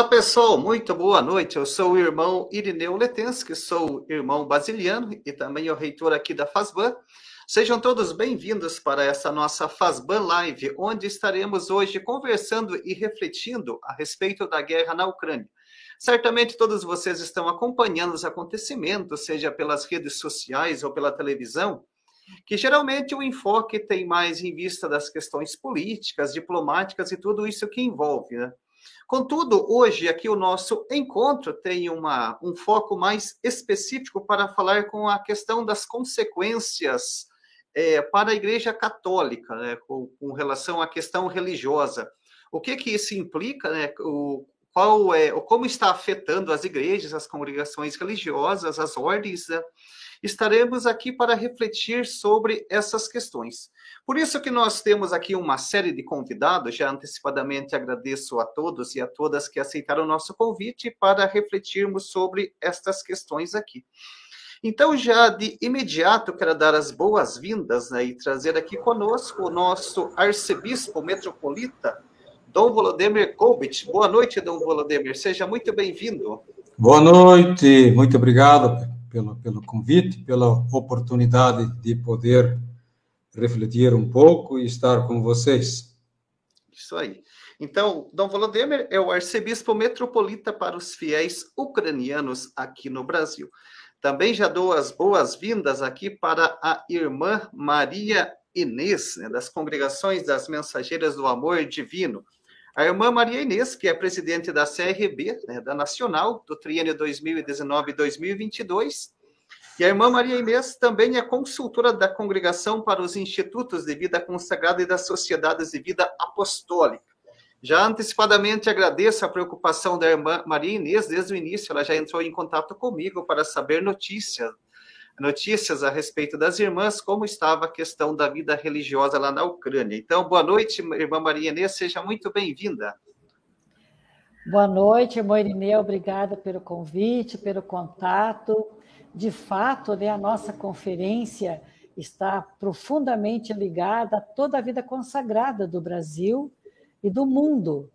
Olá, pessoal, muito boa noite. Eu sou o irmão Irineu Letensky, sou irmão basiliano e também o reitor aqui da FASBAN. Sejam todos bem-vindos para essa nossa FASBAN Live, onde estaremos hoje conversando e refletindo a respeito da guerra na Ucrânia. Certamente todos vocês estão acompanhando os acontecimentos, seja pelas redes sociais ou pela televisão, que geralmente o enfoque tem mais em vista das questões políticas, diplomáticas e tudo isso que envolve, né? Contudo, hoje aqui o nosso encontro tem uma, um foco mais específico para falar com a questão das consequências é, para a Igreja Católica, né, com, com, relação à questão religiosa. O que que isso implica, né, o, qual é, como está afetando as igrejas, as congregações religiosas, as ordens, né? Estaremos aqui para refletir sobre essas questões. Por isso que nós temos aqui uma série de convidados, já antecipadamente agradeço a todos e a todas que aceitaram o nosso convite para refletirmos sobre estas questões aqui. Então, já de imediato, quero dar as boas-vindas né, e trazer aqui conosco o nosso arcebispo metropolita, Dom Volodemir Kolbit. Boa noite, Dom Volodemir, seja muito bem-vindo. Boa noite, muito obrigado pelo, pelo convite, pela oportunidade de poder refletir um pouco e estar com vocês. Isso aí. Então, Dom Volodymyr é o arcebispo metropolita para os fiéis ucranianos aqui no Brasil. Também já dou as boas-vindas aqui para a irmã Maria Inês, né, das congregações das Mensageiras do Amor Divino. A irmã Maria Inês, que é presidente da CRB, né, da Nacional, do triênio 2019-2022, e a irmã Maria Inês também é consultora da Congregação para os Institutos de Vida Consagrada e das Sociedades de Vida Apostólica. Já antecipadamente agradeço a preocupação da irmã Maria Inês, desde o início ela já entrou em contato comigo para saber notícias notícias a respeito das irmãs, como estava a questão da vida religiosa lá na Ucrânia. Então, boa noite, irmã Maria Inês, seja muito bem-vinda. Boa noite, irmã Irineu, obrigada pelo convite, pelo contato. De fato, né, a nossa conferência está profundamente ligada a toda a vida consagrada do Brasil e do mundo.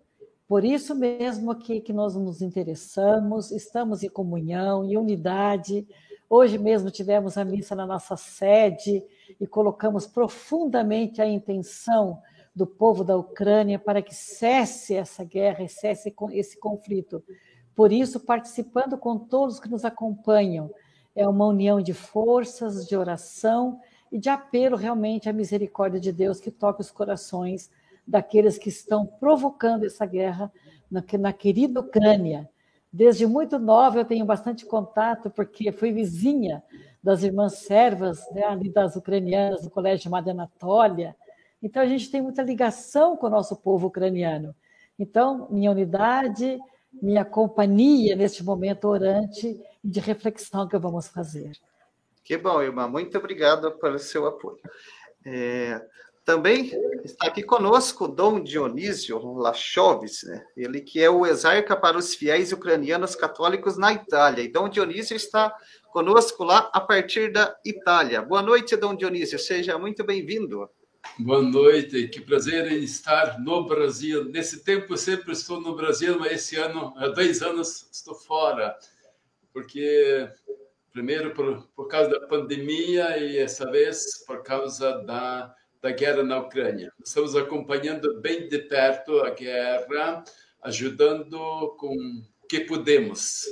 Por isso mesmo que, que nós nos interessamos, estamos em comunhão, em unidade, Hoje mesmo tivemos a missa na nossa sede e colocamos profundamente a intenção do povo da Ucrânia para que cesse essa guerra, cesse esse conflito. Por isso, participando com todos que nos acompanham, é uma união de forças, de oração e de apelo realmente à misericórdia de Deus que toque os corações daqueles que estão provocando essa guerra na, na querida Ucrânia, Desde muito nova eu tenho bastante contato, porque fui vizinha das irmãs servas, né, das ucranianas, do colégio chamado Anatólia. Então, a gente tem muita ligação com o nosso povo ucraniano. Então, minha unidade, minha companhia neste momento orante e de reflexão que vamos fazer. Que bom, irmã. Muito obrigado pelo seu apoio. É, também está aqui conosco Dom Dionísio Lachoves, né? ele que é o exarca para os fiéis ucranianos católicos na Itália. E Dom Dionísio está conosco lá a partir da Itália. Boa noite, Dom Dionísio, seja muito bem-vindo. Boa noite, que prazer em estar no Brasil. Nesse tempo sempre estou no Brasil, mas esse ano, há dois anos, estou fora, porque primeiro por, por causa da pandemia e essa vez por causa da da guerra na Ucrânia. Estamos acompanhando bem de perto a guerra, ajudando com o que podemos.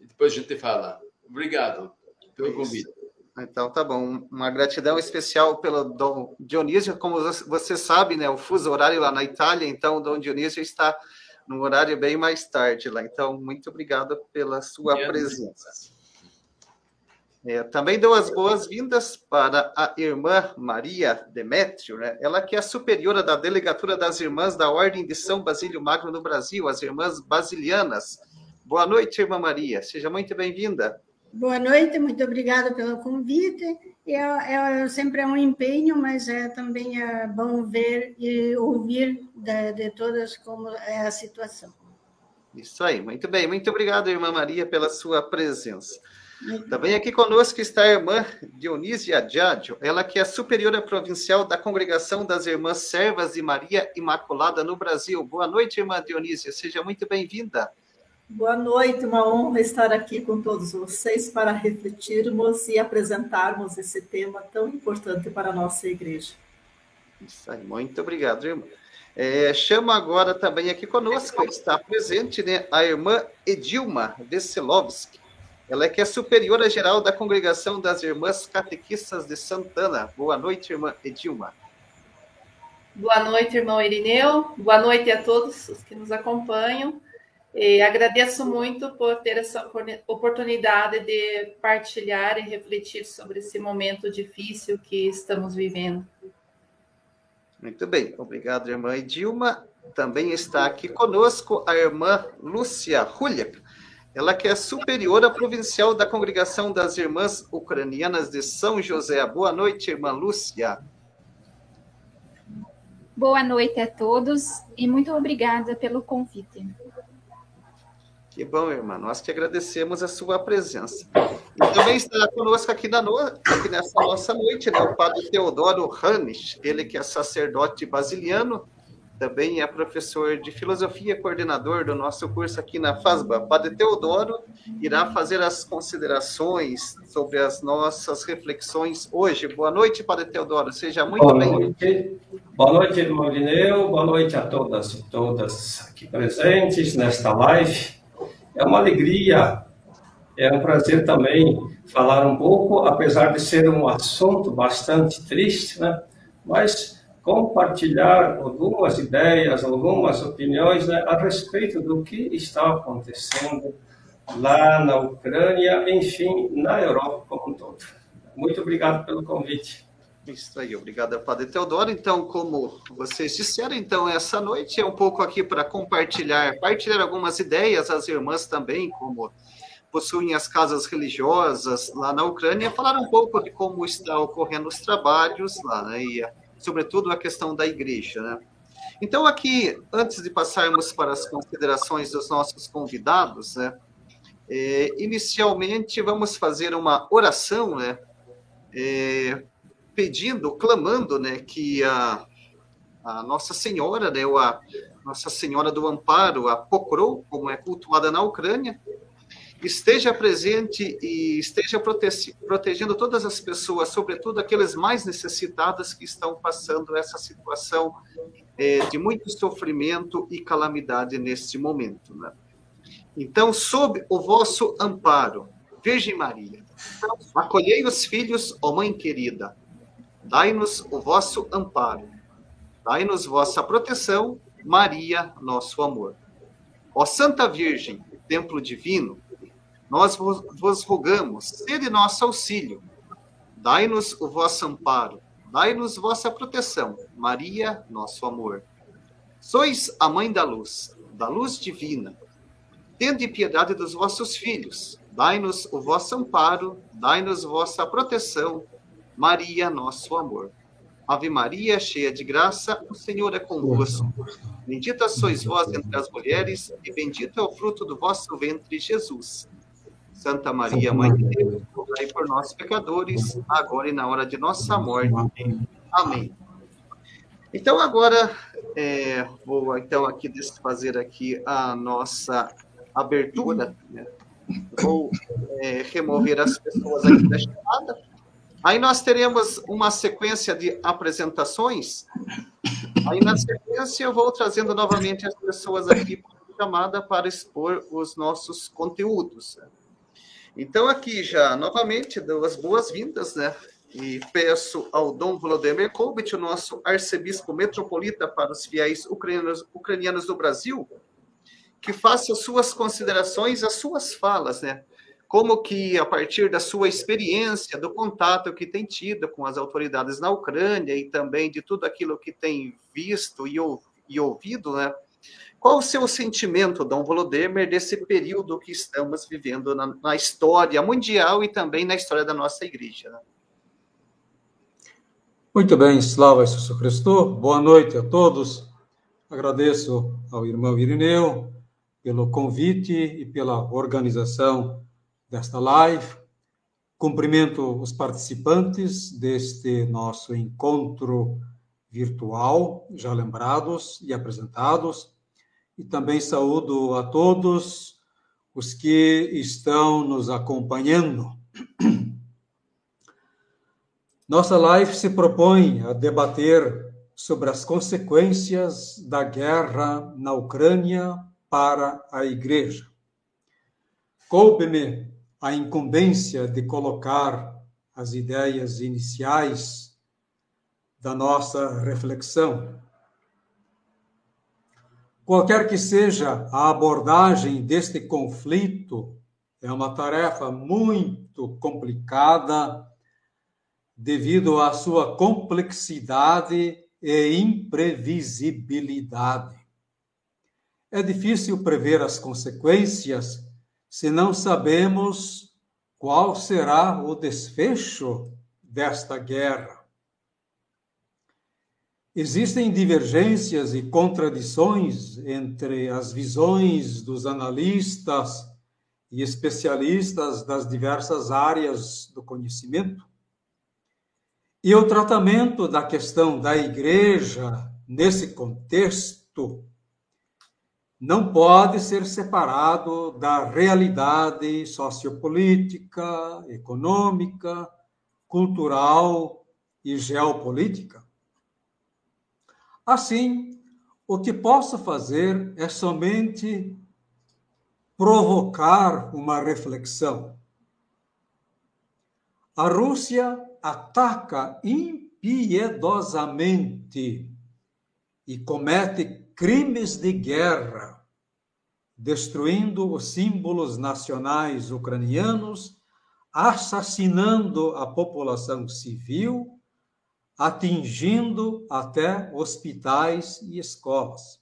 E depois a gente fala. Obrigado pelo convite. Então, tá bom. Uma gratidão especial pelo Dom Dionísio. Como você sabe, né, o fuso horário lá na Itália, então o Dom Dionísio está num horário bem mais tarde lá. Então, muito obrigado pela sua Minha presença. Deus. É, também dou as boas-vindas para a irmã Maria Demétrio, né? ela que é superiora da Delegatura das Irmãs da Ordem de São Basílio Magno no Brasil, as Irmãs Basilianas. Boa noite, irmã Maria, seja muito bem-vinda. Boa noite, muito obrigada pelo convite. É, é, sempre é um empenho, mas é também é bom ver e ouvir de, de todas como é a situação. Isso aí, muito bem. Muito obrigado, irmã Maria, pela sua presença. Também aqui conosco está a irmã Dionísia Diádio, ela que é superiora provincial da Congregação das Irmãs Servas de Maria Imaculada no Brasil. Boa noite, irmã Dionísia, seja muito bem-vinda. Boa noite, uma honra estar aqui com todos vocês para refletirmos e apresentarmos esse tema tão importante para a nossa igreja. Isso aí, muito obrigado, irmã. É, chama agora também aqui conosco, está presente né, a irmã Edilma Veselovski. Ela é que é superiora geral da Congregação das Irmãs Catequistas de Santana. Boa noite, irmã Edilma. Boa noite, irmão Irineu. Boa noite a todos os que nos acompanham. E agradeço muito por ter essa oportunidade de partilhar e refletir sobre esse momento difícil que estamos vivendo. Muito bem, obrigado, irmã Edilma. Também está aqui conosco a irmã Lúcia Ruliak, ela que é superiora provincial da Congregação das Irmãs Ucranianas de São José. Boa noite, irmã Lúcia. Boa noite a todos e muito obrigada pelo convite. Que bom, irmã. Nós que agradecemos a sua presença. E também está conosco aqui, na no... aqui nessa nossa noite, né, o padre Teodoro Hanisch, ele que é sacerdote basiliano, também é professor de filosofia, coordenador do nosso curso aqui na FASBA. Padre Teodoro irá fazer as considerações sobre as nossas reflexões hoje. Boa noite, Padre Teodoro. Seja muito bem-vindo. Boa noite, irmão Lineu. Boa noite a todas e todas aqui presentes nesta live. É uma alegria, é um prazer também falar um pouco, apesar de ser um assunto bastante triste, né? Mas compartilhar algumas ideias, algumas opiniões né, a respeito do que está acontecendo lá na Ucrânia, enfim, na Europa como um todo. Muito obrigado pelo convite. Isso aí, obrigado, Padre Teodoro. Então, como vocês disseram, então, essa noite é um pouco aqui para compartilhar, partilhar algumas ideias, as irmãs também, como possuem as casas religiosas lá na Ucrânia, falar um pouco de como está ocorrendo os trabalhos lá, né, e sobretudo a questão da igreja, né. Então, aqui, antes de passarmos para as considerações dos nossos convidados, né, é, inicialmente vamos fazer uma oração, né, é, pedindo, clamando, né, que a, a Nossa Senhora, né, a Nossa Senhora do Amparo, a Pokrou, como é cultuada na Ucrânia, esteja presente e esteja prote protegendo todas as pessoas, sobretudo aqueles mais necessitadas que estão passando essa situação é, de muito sofrimento e calamidade neste momento. Né? Então, sob o vosso amparo, Virgem Maria, acolhei os filhos, ó Mãe querida, Dai-nos o vosso amparo. Dai-nos vossa proteção, Maria, nosso amor. Ó Santa Virgem, templo divino, nós vos rogamos, sede nosso auxílio. Dai-nos o vosso amparo, dai-nos vossa proteção, Maria, nosso amor. Sois a mãe da luz, da luz divina. Tende piedade dos vossos filhos, dai-nos o vosso amparo, dai-nos vossa proteção, Maria, nosso amor. Ave Maria, cheia de graça, o Senhor é convosco. Bendita sois vós entre as mulheres, e bendito é o fruto do vosso ventre, Jesus. Santa Maria, Mãe de Deus, rogai por nós, pecadores, agora e na hora de nossa morte. Amém. Então, agora, é, vou então aqui fazer aqui a nossa abertura. Né? Vou é, remover as pessoas aqui da chamada Aí nós teremos uma sequência de apresentações. Aí na sequência eu vou trazendo novamente as pessoas aqui para chamada para expor os nossos conteúdos. Então aqui já novamente dou as boas-vindas, né? E peço ao Dom Volodymyr Kolbit, o nosso arcebispo metropolita para os fiéis ucranianos, ucranianos do Brasil, que faça suas considerações, as suas falas, né? como que, a partir da sua experiência, do contato que tem tido com as autoridades na Ucrânia e também de tudo aquilo que tem visto e, e ouvido, né? Qual o seu sentimento, Dom Volodymyr, desse período que estamos vivendo na, na história mundial e também na história da nossa igreja? Muito bem, Slava Jesus Cristo. Boa noite a todos. Agradeço ao irmão Irineu pelo convite e pela organização desta live. Cumprimento os participantes deste nosso encontro virtual, já lembrados e apresentados, e também saúdo a todos os que estão nos acompanhando. Nossa live se propõe a debater sobre as consequências da guerra na Ucrânia para a Igreja. Coube-me a incumbência de colocar as ideias iniciais da nossa reflexão. Qualquer que seja a abordagem deste conflito, é uma tarefa muito complicada devido à sua complexidade e imprevisibilidade. É difícil prever as consequências se não sabemos qual será o desfecho desta guerra. Existem divergências e contradições entre as visões dos analistas e especialistas das diversas áreas do conhecimento. E o tratamento da questão da igreja nesse contexto não pode ser separado da realidade sociopolítica, econômica, cultural e geopolítica. Assim, o que posso fazer é somente provocar uma reflexão. A Rússia ataca impiedosamente e comete crimes de guerra, destruindo os símbolos nacionais ucranianos, assassinando a população civil, atingindo até hospitais e escolas.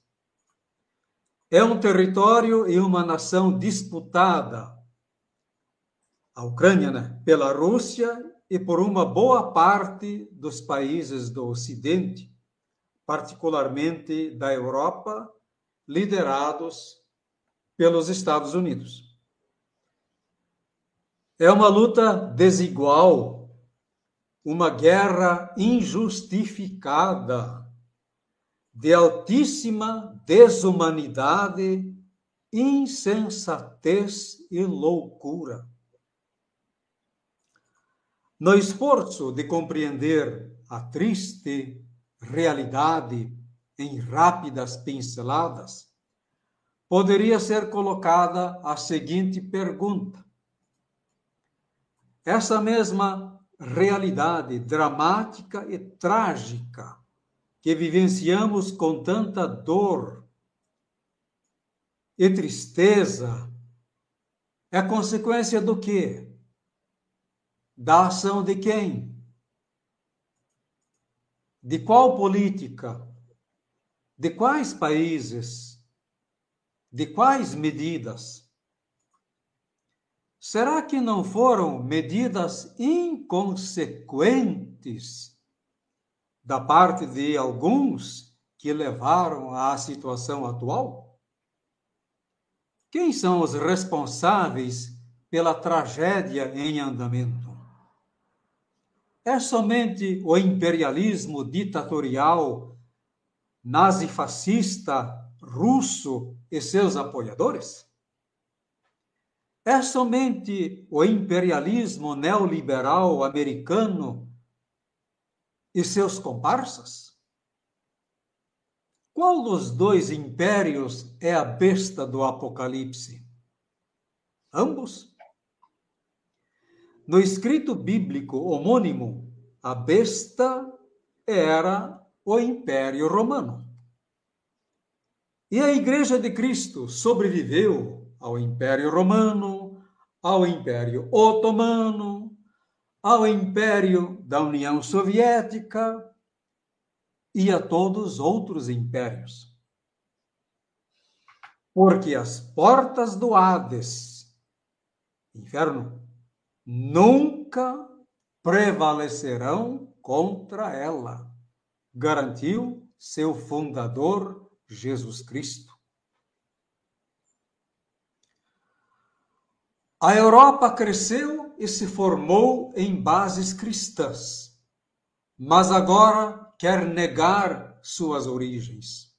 É um território e uma nação disputada, a Ucrânia, né, pela Rússia e por uma boa parte dos países do Ocidente particularmente da Europa, liderados pelos Estados Unidos. É uma luta desigual, uma guerra injustificada, de altíssima desumanidade, insensatez e loucura. No esforço de compreender a triste realidade em rápidas pinceladas, poderia ser colocada a seguinte pergunta: essa mesma realidade dramática e trágica que vivenciamos com tanta dor e tristeza é consequência do quê? Da ação de quem? De qual política? De quais países? De quais medidas? Será que não foram medidas inconsequentes da parte de alguns que levaram à situação atual? Quem são os responsáveis pela tragédia em andamento? É somente o imperialismo ditatorial nazifascista russo e seus apoiadores? É somente o imperialismo neoliberal americano e seus comparsas? Qual dos dois impérios é a besta do Apocalipse? Ambos? No escrito bíblico homônimo, a besta era o Império Romano. E a Igreja de Cristo sobreviveu ao Império Romano, ao Império Otomano, ao Império da União Soviética e a todos os outros impérios. Porque as portas do Hades, inferno, nunca prevalecerão contra ela, garantiu seu fundador Jesus Cristo. A Europa cresceu e se formou em bases cristãs, mas agora quer negar suas origens.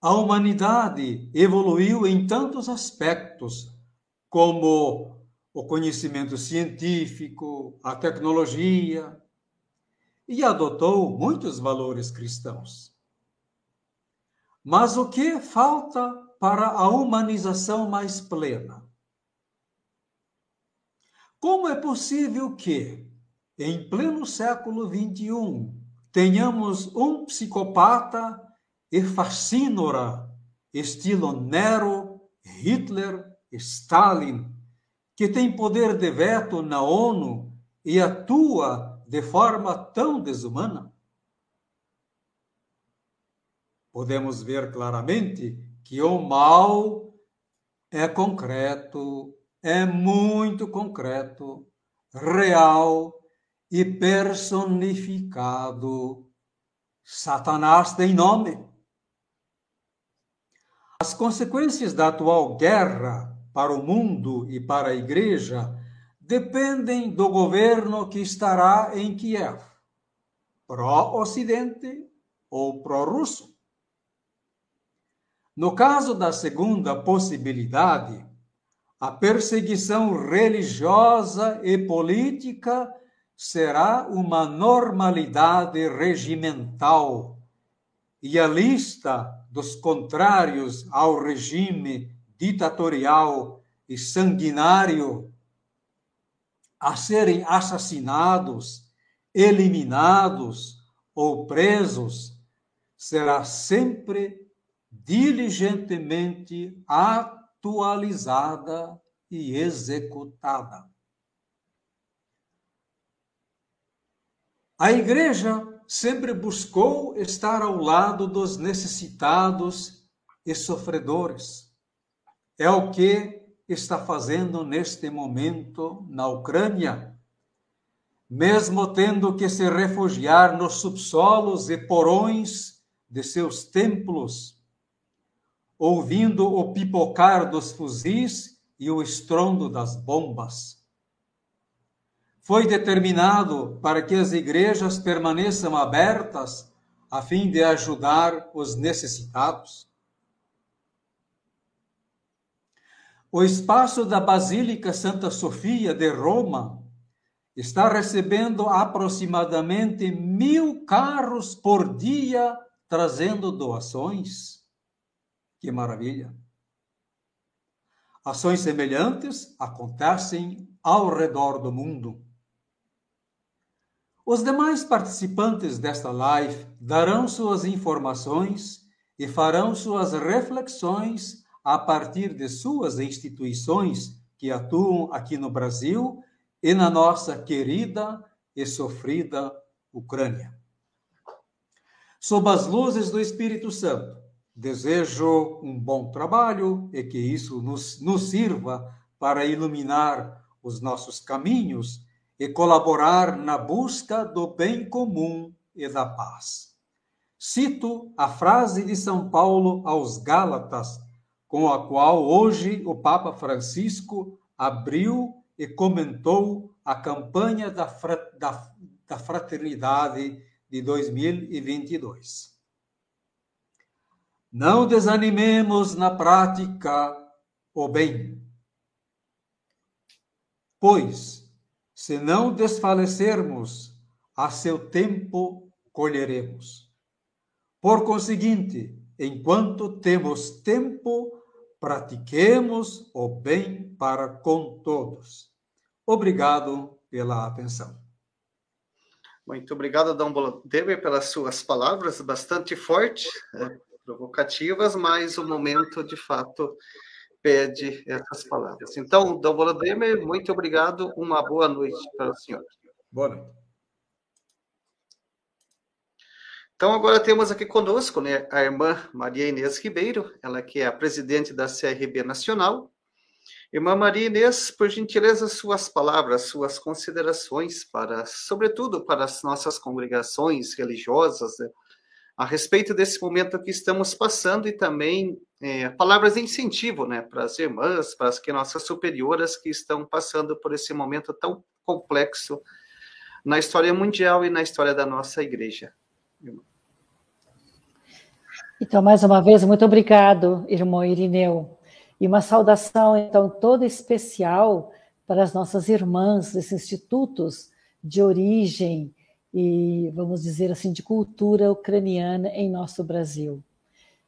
A humanidade evoluiu em tantos aspectos, como o conhecimento científico, a tecnologia, e adotou muitos valores cristãos. Mas o que falta para a humanização mais plena? Como é possível que, em pleno século XXI, tenhamos um psicopata e fascínora, estilo Nero, Hitler, Stalin, que tem poder de veto na ONU e atua de forma tão desumana? Podemos ver claramente que o mal é concreto, é muito concreto, real e personificado. Satanás tem nome. As consequências da atual guerra para o mundo e para a igreja dependem do governo que estará em Kiev, pró-Ocidente ou pró-Russo. No caso da segunda possibilidade, a perseguição religiosa e política será uma normalidade regimental. E a lista dos contrários ao regime ditatorial e sanguinário a serem assassinados, eliminados ou presos será sempre diligentemente atualizada e executada. A igreja sempre buscou estar ao lado dos necessitados e sofredores. É o que está fazendo neste momento na Ucrânia, mesmo tendo que se refugiar nos subsolos e porões de seus templos, ouvindo o pipocar dos fuzis e o estrondo das bombas foi determinado para que as igrejas permaneçam abertas a fim de ajudar os necessitados. O espaço da Basílica Santa Sofia de Roma está recebendo aproximadamente mil carros por dia trazendo doações. Que maravilha! Ações semelhantes acontecem ao redor do mundo. Os demais participantes desta live darão suas informações e farão suas reflexões a partir de suas instituições que atuam aqui no Brasil e na nossa querida e sofrida Ucrânia. Sob as luzes do Espírito Santo, desejo um bom trabalho e que isso nos, nos sirva para iluminar os nossos caminhos e colaborar na busca do bem comum e da paz. Cito a frase de São Paulo aos Gálatas, com a qual hoje o Papa Francisco abriu e comentou a campanha da, da, da fraternidade de 2022. Não desanimemos na prática o bem, pois se não desfalecermos, a seu tempo colheremos. Por conseguinte, enquanto temos tempo, pratiquemos o bem para com todos. Obrigado pela atenção. Muito obrigado, Dom Deber, pelas suas palavras bastante fortes, né, provocativas, mas o momento, de fato, pede essas palavras. Então, Dom Volodymyr, muito obrigado, uma boa noite para o senhor. Boa noite. Então, agora temos aqui conosco né, a irmã Maria Inês Ribeiro, ela que é a presidente da CRB Nacional. Irmã Maria Inês, por gentileza, suas palavras, suas considerações para, sobretudo, para as nossas congregações religiosas, né, a respeito desse momento que estamos passando e também é, palavras de incentivo né, para as irmãs, para as que nossas superioras que estão passando por esse momento tão complexo na história mundial e na história da nossa igreja. Então, mais uma vez, muito obrigado, irmão Irineu. E uma saudação, então, toda especial para as nossas irmãs desses institutos de origem e, vamos dizer assim, de cultura ucraniana em nosso Brasil.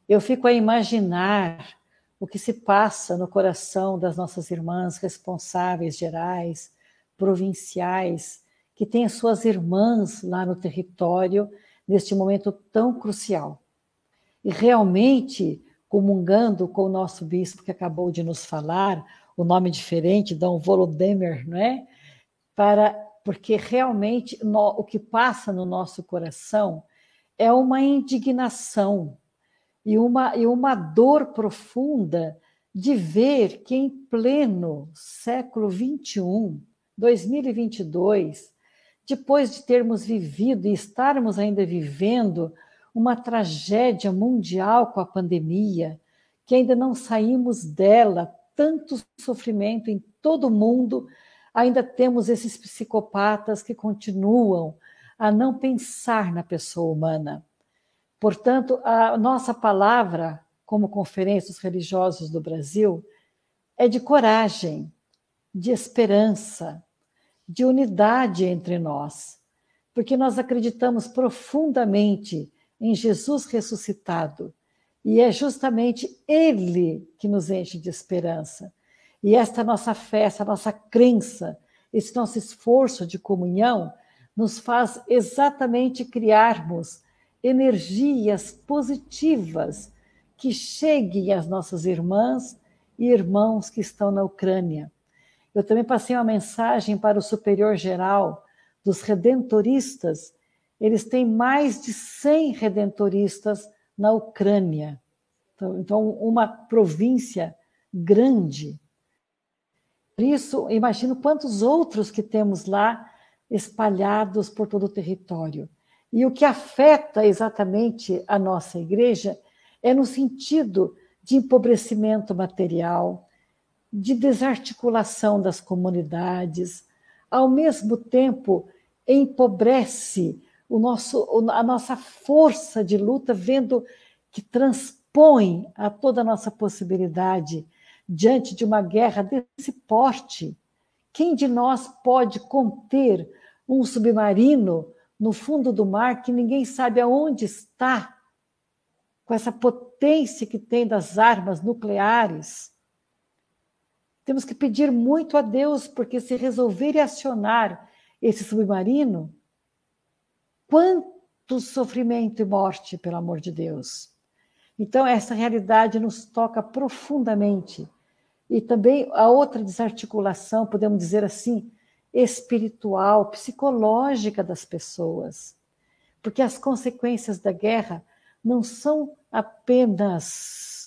Eu fico a imaginar o que se passa no coração das nossas irmãs responsáveis gerais, provinciais, que têm as suas irmãs lá no território neste momento tão crucial. E realmente, comungando com o nosso bispo que acabou de nos falar, o nome diferente, Dom Volodymyr, não é? Para porque realmente no, o que passa no nosso coração é uma indignação e uma, e uma dor profunda de ver que em pleno século XXI, 2022, depois de termos vivido e estarmos ainda vivendo uma tragédia mundial com a pandemia, que ainda não saímos dela, tanto sofrimento em todo o mundo, ainda temos esses psicopatas que continuam a não pensar na pessoa humana. Portanto, a nossa palavra, como conferências religiosos do Brasil, é de coragem, de esperança, de unidade entre nós, porque nós acreditamos profundamente em Jesus ressuscitado e é justamente Ele que nos enche de esperança. E esta nossa fé, essa nossa crença, esse nosso esforço de comunhão, nos faz exatamente criarmos energias positivas que cheguem às nossas irmãs e irmãos que estão na Ucrânia. Eu também passei uma mensagem para o superior geral dos redentoristas. Eles têm mais de 100 redentoristas na Ucrânia. Então, então uma província grande. Por isso, imagino quantos outros que temos lá espalhados por todo o território. E o que afeta exatamente a nossa igreja é no sentido de empobrecimento material, de desarticulação das comunidades, ao mesmo tempo empobrece o nosso, a nossa força de luta, vendo que transpõe a toda a nossa possibilidade diante de uma guerra desse porte. Quem de nós pode conter um submarino no fundo do mar que ninguém sabe aonde está, com essa potência que tem das armas nucleares? Temos que pedir muito a Deus, porque se resolver acionar esse submarino, quanto sofrimento e morte, pelo amor de Deus. Então, essa realidade nos toca profundamente. E também a outra desarticulação, podemos dizer assim, espiritual, psicológica das pessoas. Porque as consequências da guerra não são apenas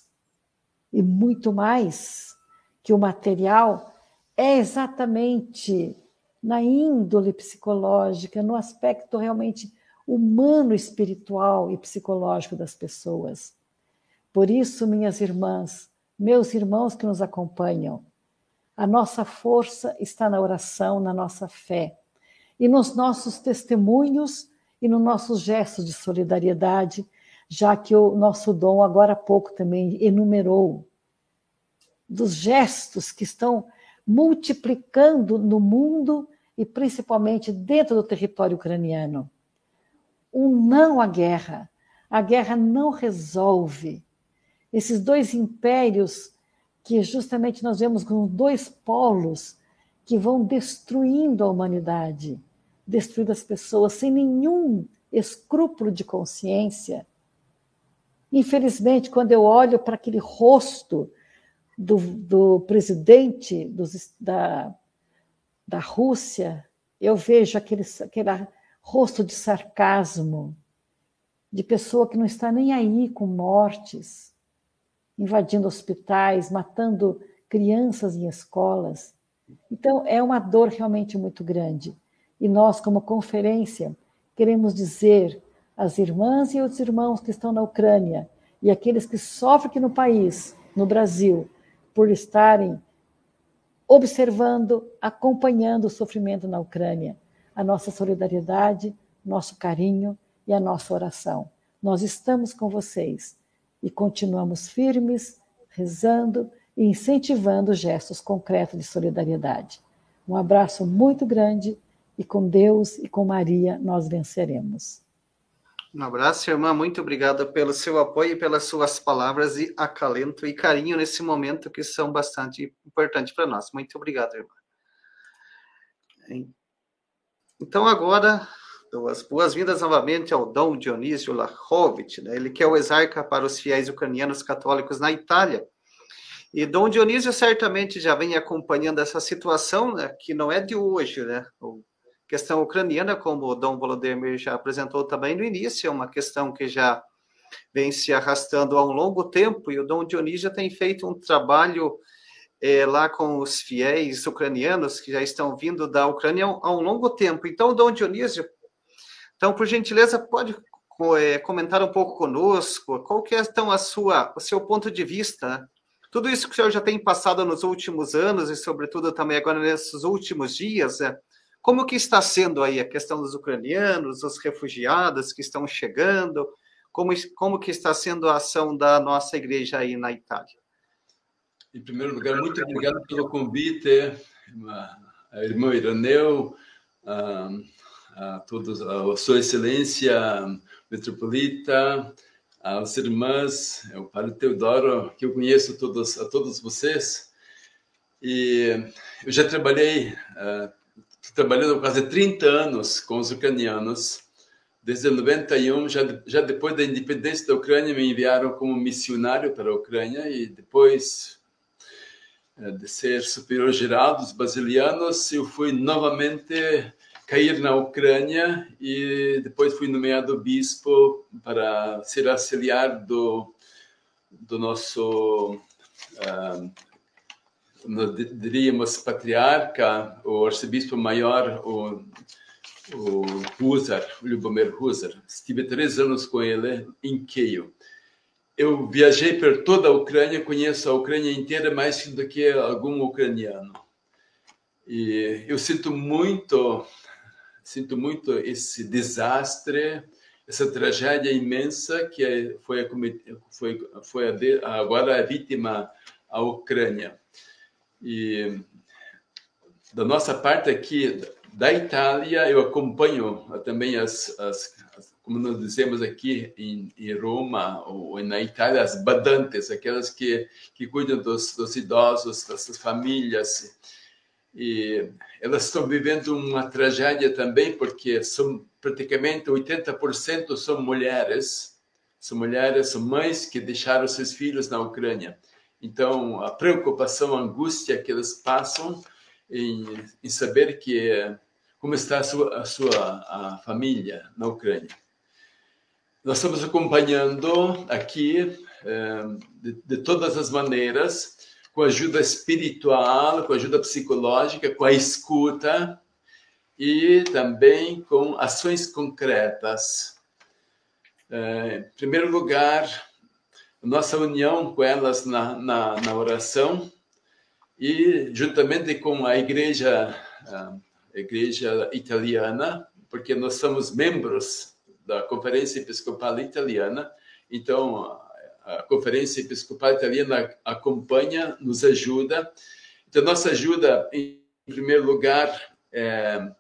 e muito mais que o material, é exatamente na índole psicológica, no aspecto realmente humano, espiritual e psicológico das pessoas. Por isso, minhas irmãs, meus irmãos que nos acompanham, a nossa força está na oração, na nossa fé e nos nossos testemunhos e nos nossos gestos de solidariedade, já que o nosso dom agora há pouco também enumerou dos gestos que estão multiplicando no mundo e principalmente dentro do território ucraniano. Um não à guerra. A guerra não resolve. Esses dois impérios que justamente nós vemos com dois polos que vão destruindo a humanidade, destruindo as pessoas sem nenhum escrúpulo de consciência. Infelizmente, quando eu olho para aquele rosto do, do presidente dos, da, da Rússia, eu vejo aquele, aquele rosto de sarcasmo, de pessoa que não está nem aí com mortes, invadindo hospitais, matando crianças em escolas. Então, é uma dor realmente muito grande. E nós, como conferência, queremos dizer as irmãs e os irmãos que estão na Ucrânia e aqueles que sofrem aqui no país, no Brasil, por estarem observando, acompanhando o sofrimento na Ucrânia. A nossa solidariedade, nosso carinho e a nossa oração. Nós estamos com vocês e continuamos firmes, rezando e incentivando gestos concretos de solidariedade. Um abraço muito grande e com Deus e com Maria nós venceremos. Um abraço, irmã. Muito obrigada pelo seu apoio e pelas suas palavras e acalento e carinho nesse momento que são bastante importantes para nós. Muito obrigado, irmã. Então, agora, dou as boas-vindas novamente ao Dom Dionísio Lachovitch, né? ele que é o exarca para os fiéis ucranianos católicos na Itália. E Dom Dionísio certamente já vem acompanhando essa situação, né, que não é de hoje, né? questão ucraniana, como o Dom Volodymyr já apresentou também no início, é uma questão que já vem se arrastando há um longo tempo, e o Dom Dionísio tem feito um trabalho é, lá com os fiéis ucranianos que já estão vindo da Ucrânia há um longo tempo. Então, Dom Dionísio, então, por gentileza, pode é, comentar um pouco conosco, qual que é então a sua, o seu ponto de vista? Tudo isso que o senhor já tem passado nos últimos anos e, sobretudo, também agora nesses últimos dias, né? Como que está sendo aí a questão dos ucranianos, os refugiados que estão chegando? Como, como que está sendo a ação da nossa igreja aí na Itália? Em primeiro lugar, muito obrigado pelo convite, a irmã Iraneu, a, todos, a Sua Excelência Metropolita, as irmãs, o Padre Teodoro, que eu conheço todos, a todos vocês. E eu já trabalhei uh, trabalhando quase 30 anos com os ucranianos. Desde 91, já, já depois da independência da Ucrânia, me enviaram como missionário para a Ucrânia e depois eh, de ser superior geral dos basilianos, eu fui novamente cair na Ucrânia e depois fui nomeado bispo para ser auxiliar do, do nosso uh, diríamos, patriarca, o arcebispo maior, o, o Husar, Lubomir Husar. Estive três anos com ele em Kiev. Eu viajei por toda a Ucrânia, conheço a Ucrânia inteira mais do que algum ucraniano. E eu sinto muito, sinto muito esse desastre, essa tragédia imensa que foi, foi, foi agora a vítima a Ucrânia. E da nossa parte aqui da Itália, eu acompanho também as, as, as como nós dizemos aqui em, em, Roma ou na Itália, as badantes, aquelas que, que cuidam dos, dos idosos, das famílias. E elas estão vivendo uma tragédia também, porque são praticamente 80% são mulheres, são mulheres, são mães que deixaram seus filhos na Ucrânia. Então, a preocupação, a angústia que eles passam em, em saber que como está a sua, a sua a família na Ucrânia. Nós estamos acompanhando aqui eh, de, de todas as maneiras, com ajuda espiritual, com ajuda psicológica, com a escuta e também com ações concretas. Eh, em primeiro lugar, nossa união com elas na, na, na oração e juntamente com a igreja a igreja italiana porque nós somos membros da conferência episcopal italiana então a conferência episcopal italiana acompanha nos ajuda então nossa ajuda em primeiro lugar é,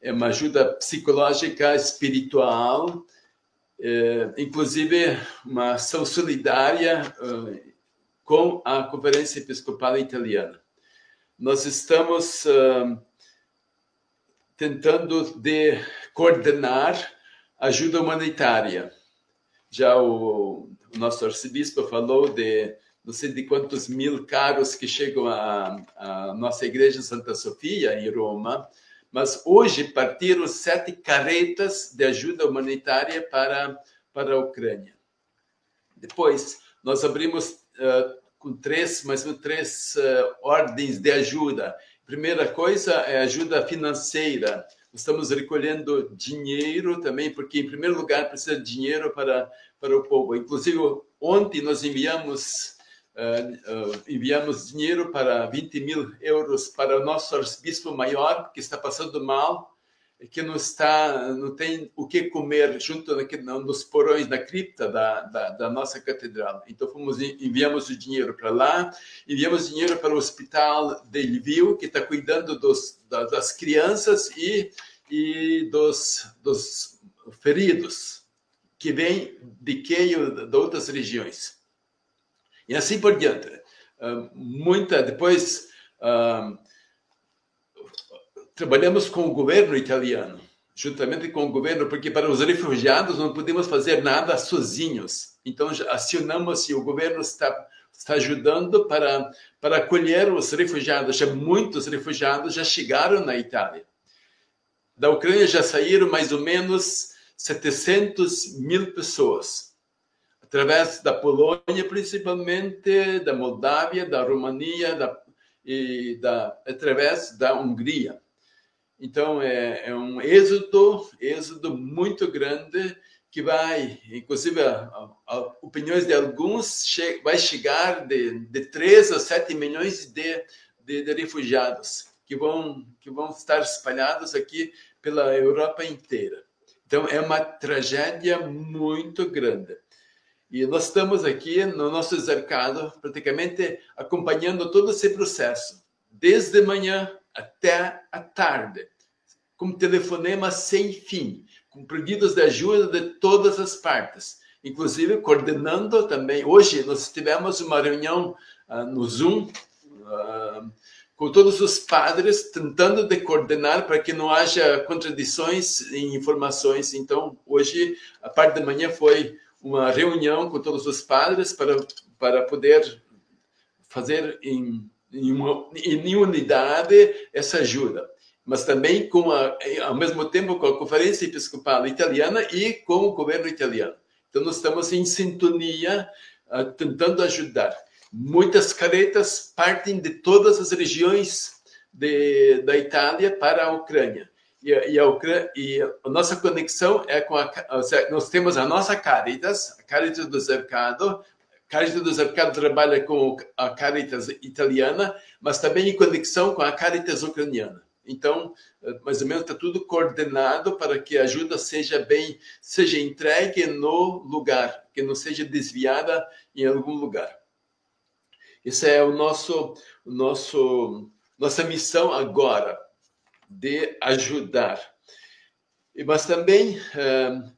é uma ajuda psicológica espiritual é, inclusive uma ação solidária uh, com a Conferência Episcopal Italiana. Nós estamos uh, tentando de coordenar ajuda humanitária. Já o nosso arcebispo falou de não sei de quantos mil carros que chegam à, nossa igreja Santa Sofia, em Roma, mas hoje partiram sete carretas de ajuda humanitária para, para a Ucrânia. Depois, nós abrimos uh, com três, mais três uh, ordens de ajuda. Primeira coisa é ajuda financeira. Estamos recolhendo dinheiro também, porque, em primeiro lugar, precisa de dinheiro para, para o povo. Inclusive, ontem nós enviamos, uh, uh, enviamos dinheiro para 20 mil euros para o nosso arcebispo maior, que está passando mal, que não está, não tem o que comer junto nos porões da cripta da, da, da, nossa catedral. Então fomos enviamos o dinheiro para lá, enviamos dinheiro para o hospital de Lviv, que está cuidando dos, das crianças e, e dos, dos feridos que vêm de Keio de outras regiões. E assim por diante. Uh, muita depois uh, trabalhamos com o governo italiano, juntamente com o governo, porque para os refugiados não podemos fazer nada sozinhos. Então acionamos e o governo está está ajudando para para acolher os refugiados. Já muitos refugiados já chegaram na Itália. Da Ucrânia já saíram mais ou menos 700 mil pessoas, através da Polônia, principalmente, da Moldávia, da România, da, e da, através da Hungria. Então, é, é um êxodo, êxodo muito grande que vai, inclusive, a, a, opiniões de alguns, che vai chegar de, de 3 a 7 milhões de, de, de, refugiados que vão, que vão estar espalhados aqui pela Europa inteira. Então, é uma tragédia muito grande. E nós estamos aqui no nosso cercado, praticamente acompanhando todo esse processo, desde manhã até a tarde, com telefonema sem fim, com pedidos de ajuda de todas as partes, inclusive coordenando também. Hoje nós tivemos uma reunião uh, no Zoom uh, com todos os padres, tentando de coordenar para que não haja contradições em informações. Então, hoje, a parte da manhã foi uma reunião com todos os padres para, para poder fazer em em, uma, em unidade essa ajuda, mas também com a, ao mesmo tempo com a Conferência Episcopal Italiana e com o governo italiano. Então nós estamos em sintonia, uh, tentando ajudar. Muitas caretas partem de todas as regiões de, da Itália para a Ucrânia. E, e, a, Ucrânia, e a nossa conexão é com a. Nós temos a nossa Caritas, a Caritas do Cercado, Caritas do Cercado trabalha com a Caritas italiana, mas também em conexão com a Caritas ucraniana. Então, eh, mais ou menos está tudo coordenado para que a ajuda seja bem, seja entregue no lugar, que não seja desviada em algum lugar. Essa é o nosso, o nosso, nossa missão agora de ajudar. Mas também uh,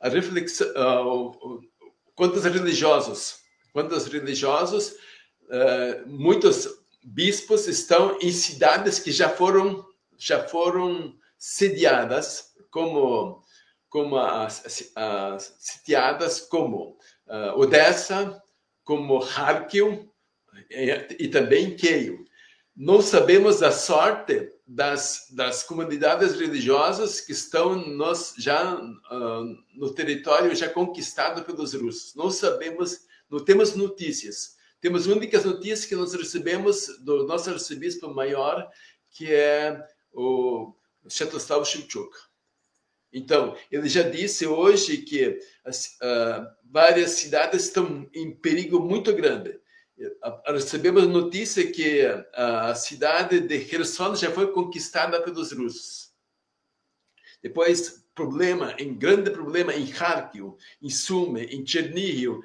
a reflexão, uh, quantos religiosos, quantos religiosos, uh, muitos bispos estão em cidades que já foram já foram sediadas como como as, as sitiadas como uh, Odessa, como Kharkiv e, e também Kiev. Não sabemos a sorte das, das comunidades religiosas que estão nos, já uh, no território já conquistado pelos russos. Não sabemos, não temos notícias. Temos únicas notícias que nós recebemos do nosso arcebispo maior, que é o Chatoslav Shevchuk. Então, ele já disse hoje que as, uh, várias cidades estão em perigo muito grande recebemos notícia que a cidade de Kherson já foi conquistada pelos russos. Depois, problema, em grande problema em Kharkiv, em Sumy, em Chernihiv,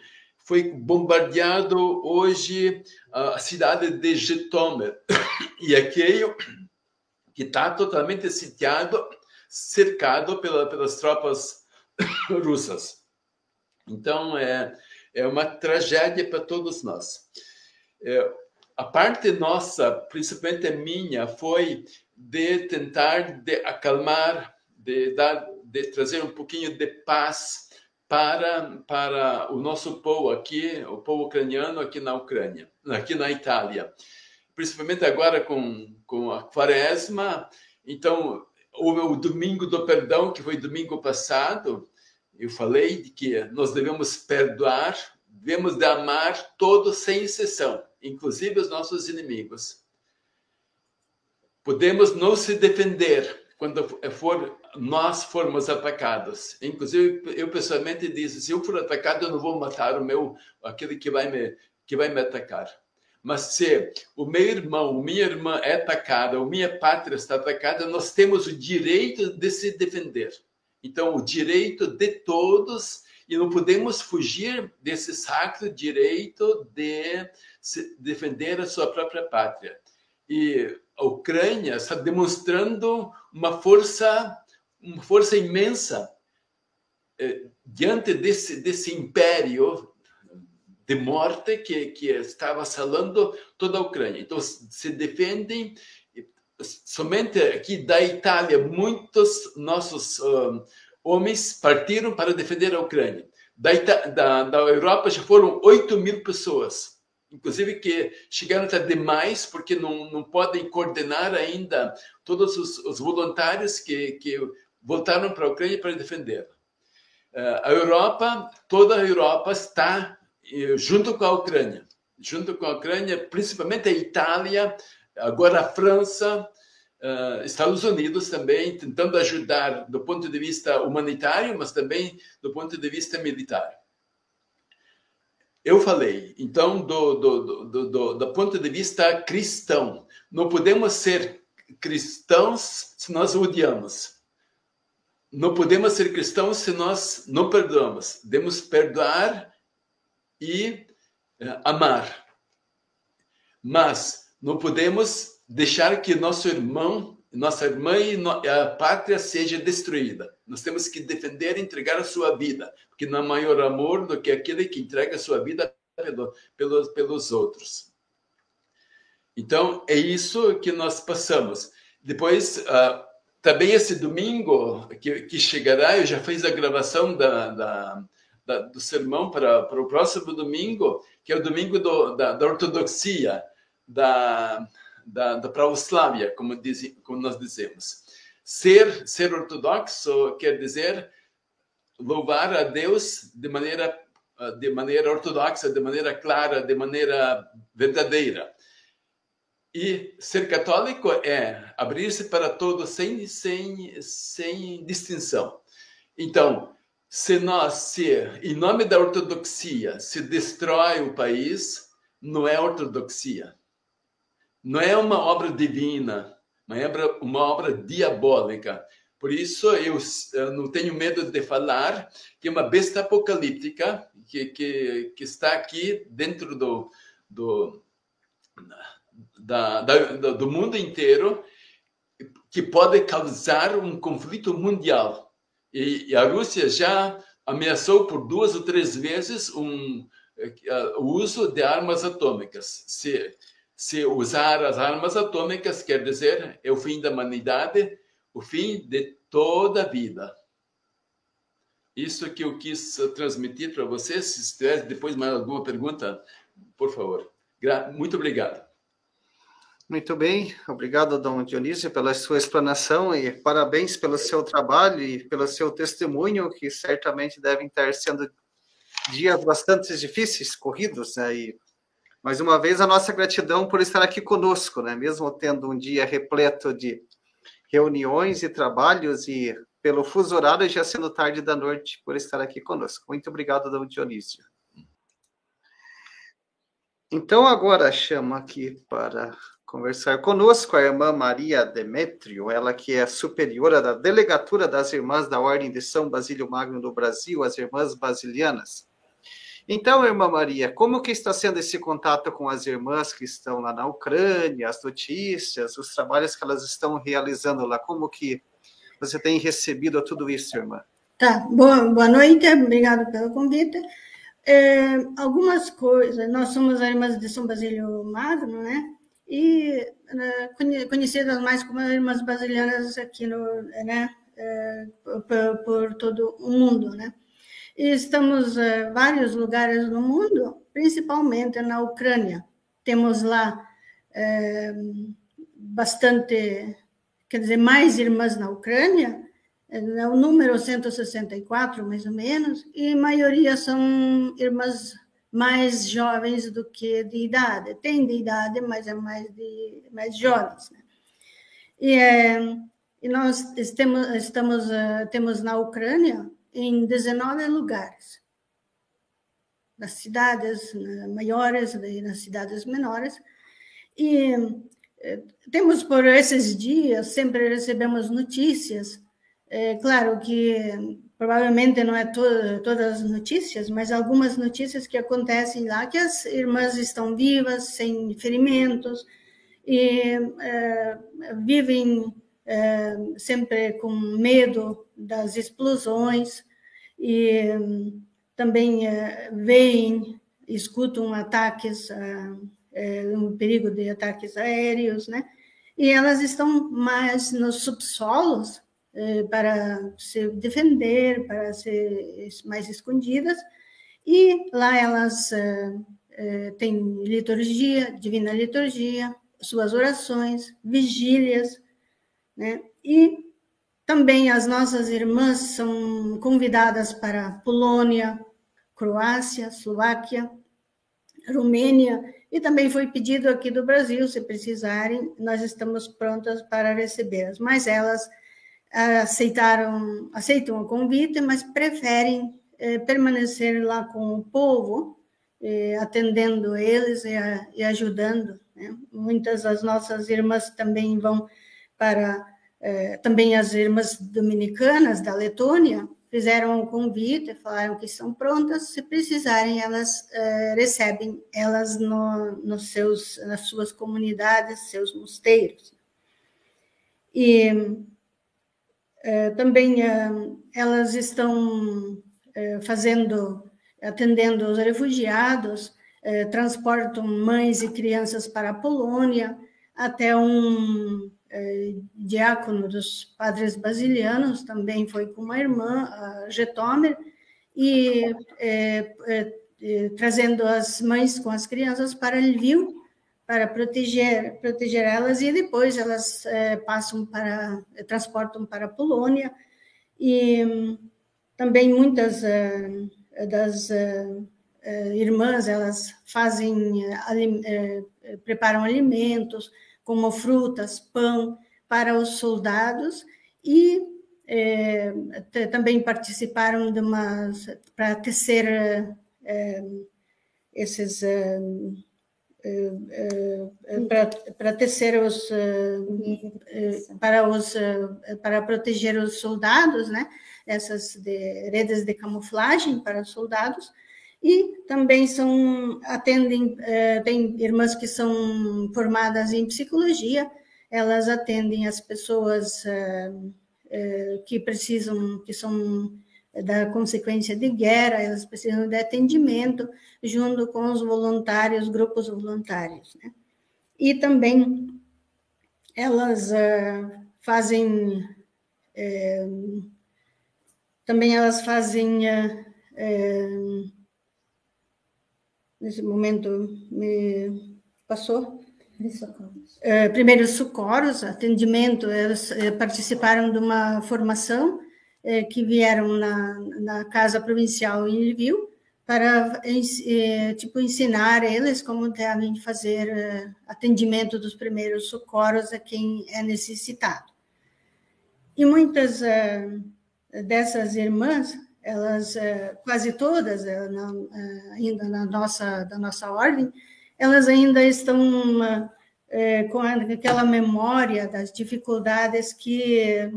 foi bombardeado hoje a cidade de Jitomer e aquele que está totalmente sitiado, cercado pela, pelas tropas russas. Então, é, é uma tragédia para todos nós. É, a parte nossa, principalmente minha, foi de tentar de acalmar, de dar, de trazer um pouquinho de paz para para o nosso povo aqui, o povo ucraniano aqui na Ucrânia, aqui na Itália, principalmente agora com com a Quaresma. Então houve o Domingo do Perdão, que foi domingo passado, eu falei de que nós devemos perdoar, devemos de amar todos sem exceção, inclusive os nossos inimigos. Podemos não se defender quando for nós formos atacados. Inclusive, eu pessoalmente disse, se eu for atacado, eu não vou matar o meu aquele que vai me que vai me atacar. Mas se o meu irmão, minha irmã é atacada, ou minha pátria está atacada, nós temos o direito de se defender. Então, o direito de todos e não podemos fugir desse sacro direito de defender a sua própria pátria. E a Ucrânia está demonstrando uma força, uma força imensa eh, diante desse, desse império de morte que, que estava assalando toda a Ucrânia. Então, se defendem somente aqui da Itália, muitos nossos homens partiram para defender a Ucrânia. Da, da, da Europa já foram 8 mil pessoas, inclusive que chegaram até demais, porque não, não podem coordenar ainda todos os, os voluntários que, que voltaram para a Ucrânia para defender. Uh, a Europa, toda a Europa está uh, junto com a Ucrânia, junto com a Ucrânia, principalmente a Itália, agora a França, uh, Estados Unidos também tentando ajudar do ponto de vista humanitário, mas também do ponto de vista militar. Eu falei, então, do, do, do, do, do ponto de vista cristão, não podemos ser cristãos se nós odiamos. Não podemos ser cristãos se nós não perdoamos. Devemos perdoar e uh, amar. Mas não podemos deixar que nosso irmão, nossa irmã e a pátria seja destruída. Nós temos que defender e entregar a sua vida, porque não há maior amor do que aquele que entrega a sua vida pelo, pelos, pelos outros. Então, é isso que nós passamos. Depois, uh, também esse domingo que, que, chegará, eu já fiz a gravação da, da, da, do sermão para, para o próximo domingo, que é o domingo do, da, da ortodoxia, da, da, da Pravoslávia, como, diz, como nós dizemos. Ser, ser ortodoxo quer dizer louvar a Deus de maneira, de maneira ortodoxa, de maneira clara, de maneira verdadeira. E ser católico é abrir-se para todos sem, sem, sem distinção. Então, se nós, se em nome da ortodoxia, se destrói o país, não é ortodoxia, não é uma obra divina, uma obra, uma obra diabólica. Por isso, eu, eu, não tenho medo de falar que é uma besta apocalíptica que, que, que está aqui dentro do, do, da, da, do mundo inteiro, que pode causar um conflito mundial. E, e a Rússia já ameaçou por duas ou três vezes um, uh, o uso de armas atômicas. Se, se usar as armas atômicas quer dizer é o fim da humanidade, o fim de toda a vida. Isso que eu quis transmitir para vocês. Se tiver depois mais alguma pergunta, por favor. Muito obrigado. Muito bem, obrigado, Dom Dionísio, pela sua explanação e parabéns pelo seu trabalho e pelo seu testemunho, que certamente devem estar sendo dias bastante difíceis, corridos, né? E mais uma vez, a nossa gratidão por estar aqui conosco, né? mesmo tendo um dia repleto de reuniões e trabalhos e pelo fuso horário já sendo tarde da noite por estar aqui conosco. Muito obrigado, Dom Dionísio. Então, agora chamo aqui para conversar conosco a irmã Maria Demétrio, ela que é superiora da Delegatura das Irmãs da Ordem de São Basílio Magno do Brasil, as Irmãs Basilianas. Então, irmã Maria, como que está sendo esse contato com as irmãs que estão lá na Ucrânia, as notícias, os trabalhos que elas estão realizando lá? Como que você tem recebido tudo isso, irmã? Tá, boa, boa noite, obrigado pelo convite. É, algumas coisas, nós somos irmãs de São Basílio Magno, né? E né, conhecidas mais como irmãs basilianas aqui no, né? É, por, por todo o mundo, né? E estamos em eh, vários lugares no mundo, principalmente na Ucrânia. Temos lá é, bastante, quer dizer, mais irmãs na Ucrânia, é o número 164, mais ou menos, e a maioria são irmãs mais jovens do que de idade. Tem de idade, mas é mais de mais jovens. Né? E é, e nós estamos, estamos temos na Ucrânia em 19 lugares, nas cidades maiores e nas cidades menores, e temos por esses dias, sempre recebemos notícias, é, claro que provavelmente não é to todas as notícias, mas algumas notícias que acontecem lá, que as irmãs estão vivas, sem ferimentos, e é, vivem sempre com medo das explosões, e também é, veem, escutam ataques, é, um perigo de ataques aéreos, né? E elas estão mais nos subsolos, eh, para se defender, para ser mais escondidas, e lá elas eh, eh, têm liturgia, divina liturgia, suas orações, vigílias, né? E também as nossas irmãs são convidadas para Polônia, Croácia, Eslováquia, Romênia, e também foi pedido aqui do Brasil, se precisarem, nós estamos prontas para recebê-las, mas elas aceitaram, aceitam o convite, mas preferem eh, permanecer lá com o povo, eh, atendendo eles e, a, e ajudando. Né? Muitas das nossas irmãs também vão para, eh, também as irmãs dominicanas da Letônia, fizeram um convite, falaram que estão prontas, se precisarem, elas recebem elas no, nos seus, nas suas comunidades, seus mosteiros. E é, também elas estão fazendo, atendendo os refugiados, transportam mães e crianças para a Polônia, até um diácono dos padres basilianos, também foi com uma irmã, a Getomer, e é, é, trazendo as mães com as crianças para Lviv, para proteger, proteger elas e depois elas é, passam para, transportam para a Polônia e também muitas é, das é, irmãs elas fazem, preparam alimentos como frutas, pão para os soldados e também participaram de uma para tecer esses para tecer os para os para proteger os soldados, né? Essas de, redes de camuflagem para os soldados e também são atendem tem irmãs que são formadas em psicologia, elas atendem as pessoas que precisam que são da consequência de guerra, elas precisam de atendimento junto com os voluntários, grupos voluntários. Né? E também elas fazem, também elas fazem, nesse momento me passou, é, primeiros socorros, atendimento, elas participaram de uma formação é, que vieram na, na Casa Provincial em Lviv para tipo ensinar eles como devem fazer atendimento dos primeiros socorros a quem é necessitado. E muitas dessas irmãs, elas quase todas ainda na nossa da nossa ordem, elas ainda estão com aquela memória das dificuldades que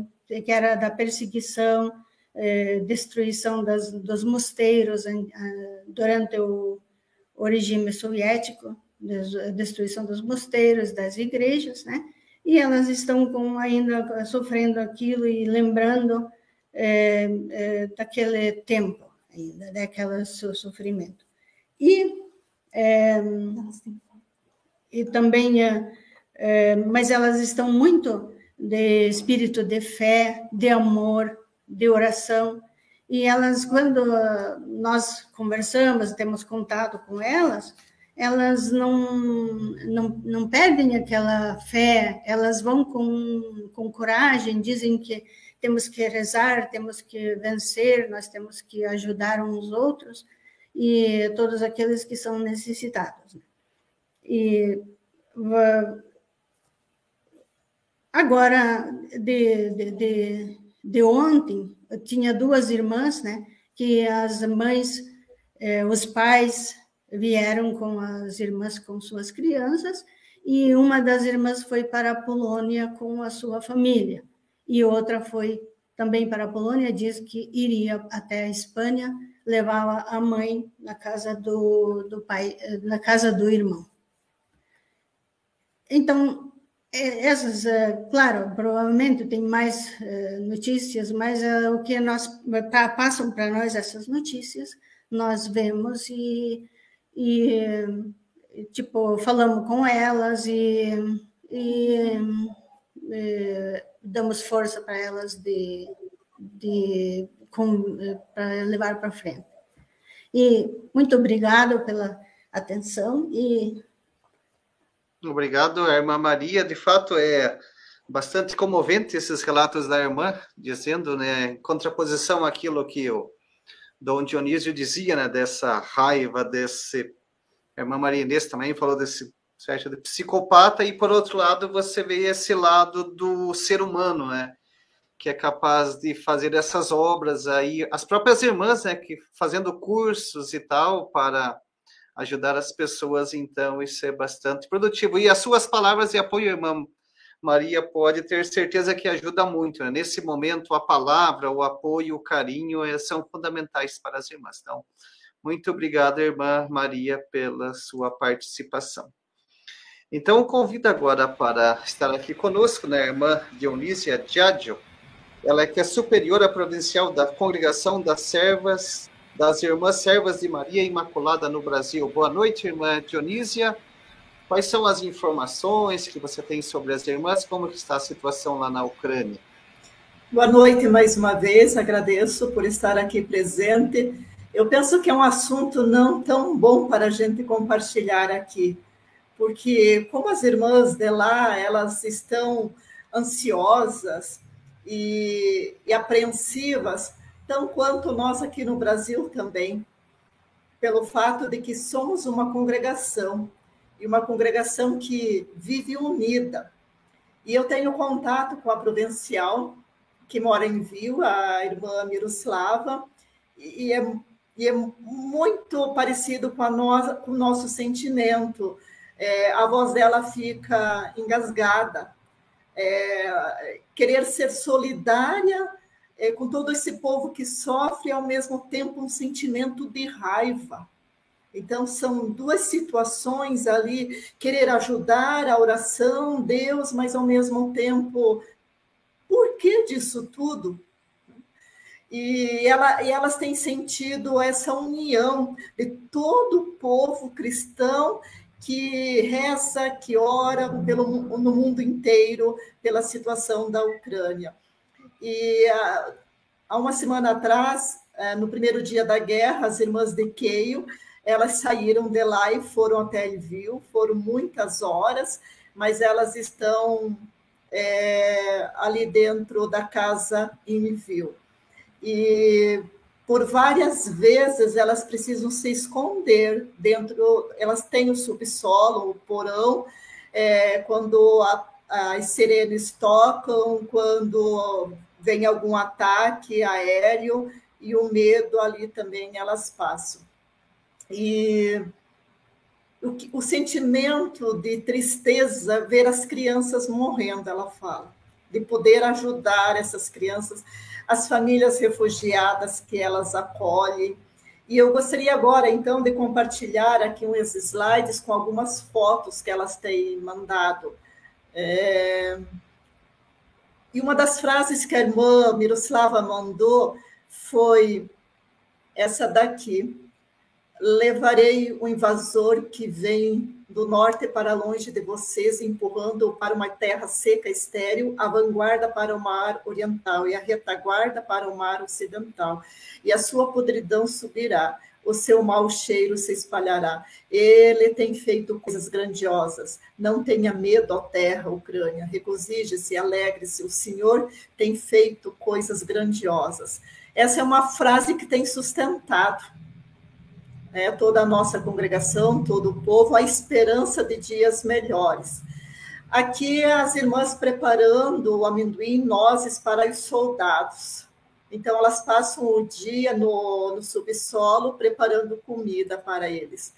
que era da perseguição, eh, destruição das, dos mosteiros durante o regime soviético, destruição dos mosteiros, das igrejas, né? E elas estão com, ainda sofrendo aquilo e lembrando é, é, daquele tempo, ainda, daquele sofrimento. E, é, e também, mas elas estão muito de espírito de fé, de amor, de oração. E elas, quando nós conversamos, temos contato com elas, elas não, não, não perdem aquela fé, elas vão com, com coragem, dizem que temos que rezar, temos que vencer, nós temos que ajudar uns outros e todos aqueles que são necessitados. E agora, de, de, de, de ontem, tinha duas irmãs, né? Que as mães, eh, os pais vieram com as irmãs com suas crianças e uma das irmãs foi para a Polônia com a sua família e outra foi também para a Polônia, diz que iria até a Espanha, levava a mãe na casa do, do pai, na casa do irmão. Então, é, essas, é, claro, provavelmente tem mais é, notícias, mas o que nós passam para nós essas notícias, nós vemos e, e tipo falamos com elas e, e, e damos força para elas de, de para levar para frente. E muito obrigado pela atenção e Obrigado, irmã Maria. De fato, é bastante comovente esses relatos da irmã, dizendo, né, em contraposição àquilo que o Dom Dionísio dizia, né, dessa raiva, desse. A irmã Maria Inês também falou desse certo de psicopata, e por outro lado, você vê esse lado do ser humano, né? Que é capaz de fazer essas obras aí, as próprias irmãs, né? Que fazendo cursos e tal para ajudar as pessoas, então, isso é bastante produtivo. E as suas palavras de apoio, irmã Maria, pode ter certeza que ajuda muito. Né? Nesse momento, a palavra, o apoio, o carinho é, são fundamentais para as irmãs. Então, muito obrigado, irmã Maria, pela sua participação. Então, convido agora para estar aqui conosco, né, a irmã Dionísia Diadio, ela é que é superiora provincial da Congregação das Servas, das Irmãs Servas de Maria Imaculada no Brasil. Boa noite, irmã Dionísia. Quais são as informações que você tem sobre as irmãs? Como está a situação lá na Ucrânia? Boa noite mais uma vez, agradeço por estar aqui presente. Eu penso que é um assunto não tão bom para a gente compartilhar aqui, porque como as irmãs de lá, elas estão ansiosas e, e apreensivas, tão quanto nós aqui no Brasil também, pelo fato de que somos uma congregação, e uma congregação que vive unida. E eu tenho contato com a provincial, que mora em Viu, a irmã Miroslava, e é, e é muito parecido com, a com o nosso sentimento é, a voz dela fica engasgada. É, querer ser solidária é, com todo esse povo que sofre ao mesmo tempo, um sentimento de raiva. Então, são duas situações ali: querer ajudar a oração, Deus, mas, ao mesmo tempo, por que disso tudo? E, ela, e elas têm sentido essa união de todo o povo cristão que reza, que ora pelo, no mundo inteiro pela situação da Ucrânia. E há uma semana atrás, é, no primeiro dia da guerra, as irmãs de Keio, elas saíram de lá e foram até Lviv, foram muitas horas, mas elas estão é, ali dentro da casa em Lviv. E por várias vezes elas precisam se esconder dentro, elas têm o subsolo, o porão, é, quando a, as sirenes tocam, quando vem algum ataque aéreo e o medo ali também elas passam. E o, o sentimento de tristeza ver as crianças morrendo, ela fala, de poder ajudar essas crianças as famílias refugiadas que elas acolhem. E eu gostaria agora, então, de compartilhar aqui uns slides com algumas fotos que elas têm mandado. É... E uma das frases que a irmã Miroslava mandou foi essa daqui: Levarei o invasor que vem do norte para longe de vocês, empurrando para uma terra seca estéril, a vanguarda para o mar oriental e a retaguarda para o mar ocidental. E a sua podridão subirá, o seu mau cheiro se espalhará. Ele tem feito coisas grandiosas. Não tenha medo, ó terra, Ucrânia. Regozije-se, alegre-se. O Senhor tem feito coisas grandiosas. Essa é uma frase que tem sustentado né, toda a nossa congregação, todo o povo, a esperança de dias melhores. Aqui as irmãs preparando o amendoim, nozes para os soldados. Então, elas passam o dia no, no subsolo preparando comida para eles.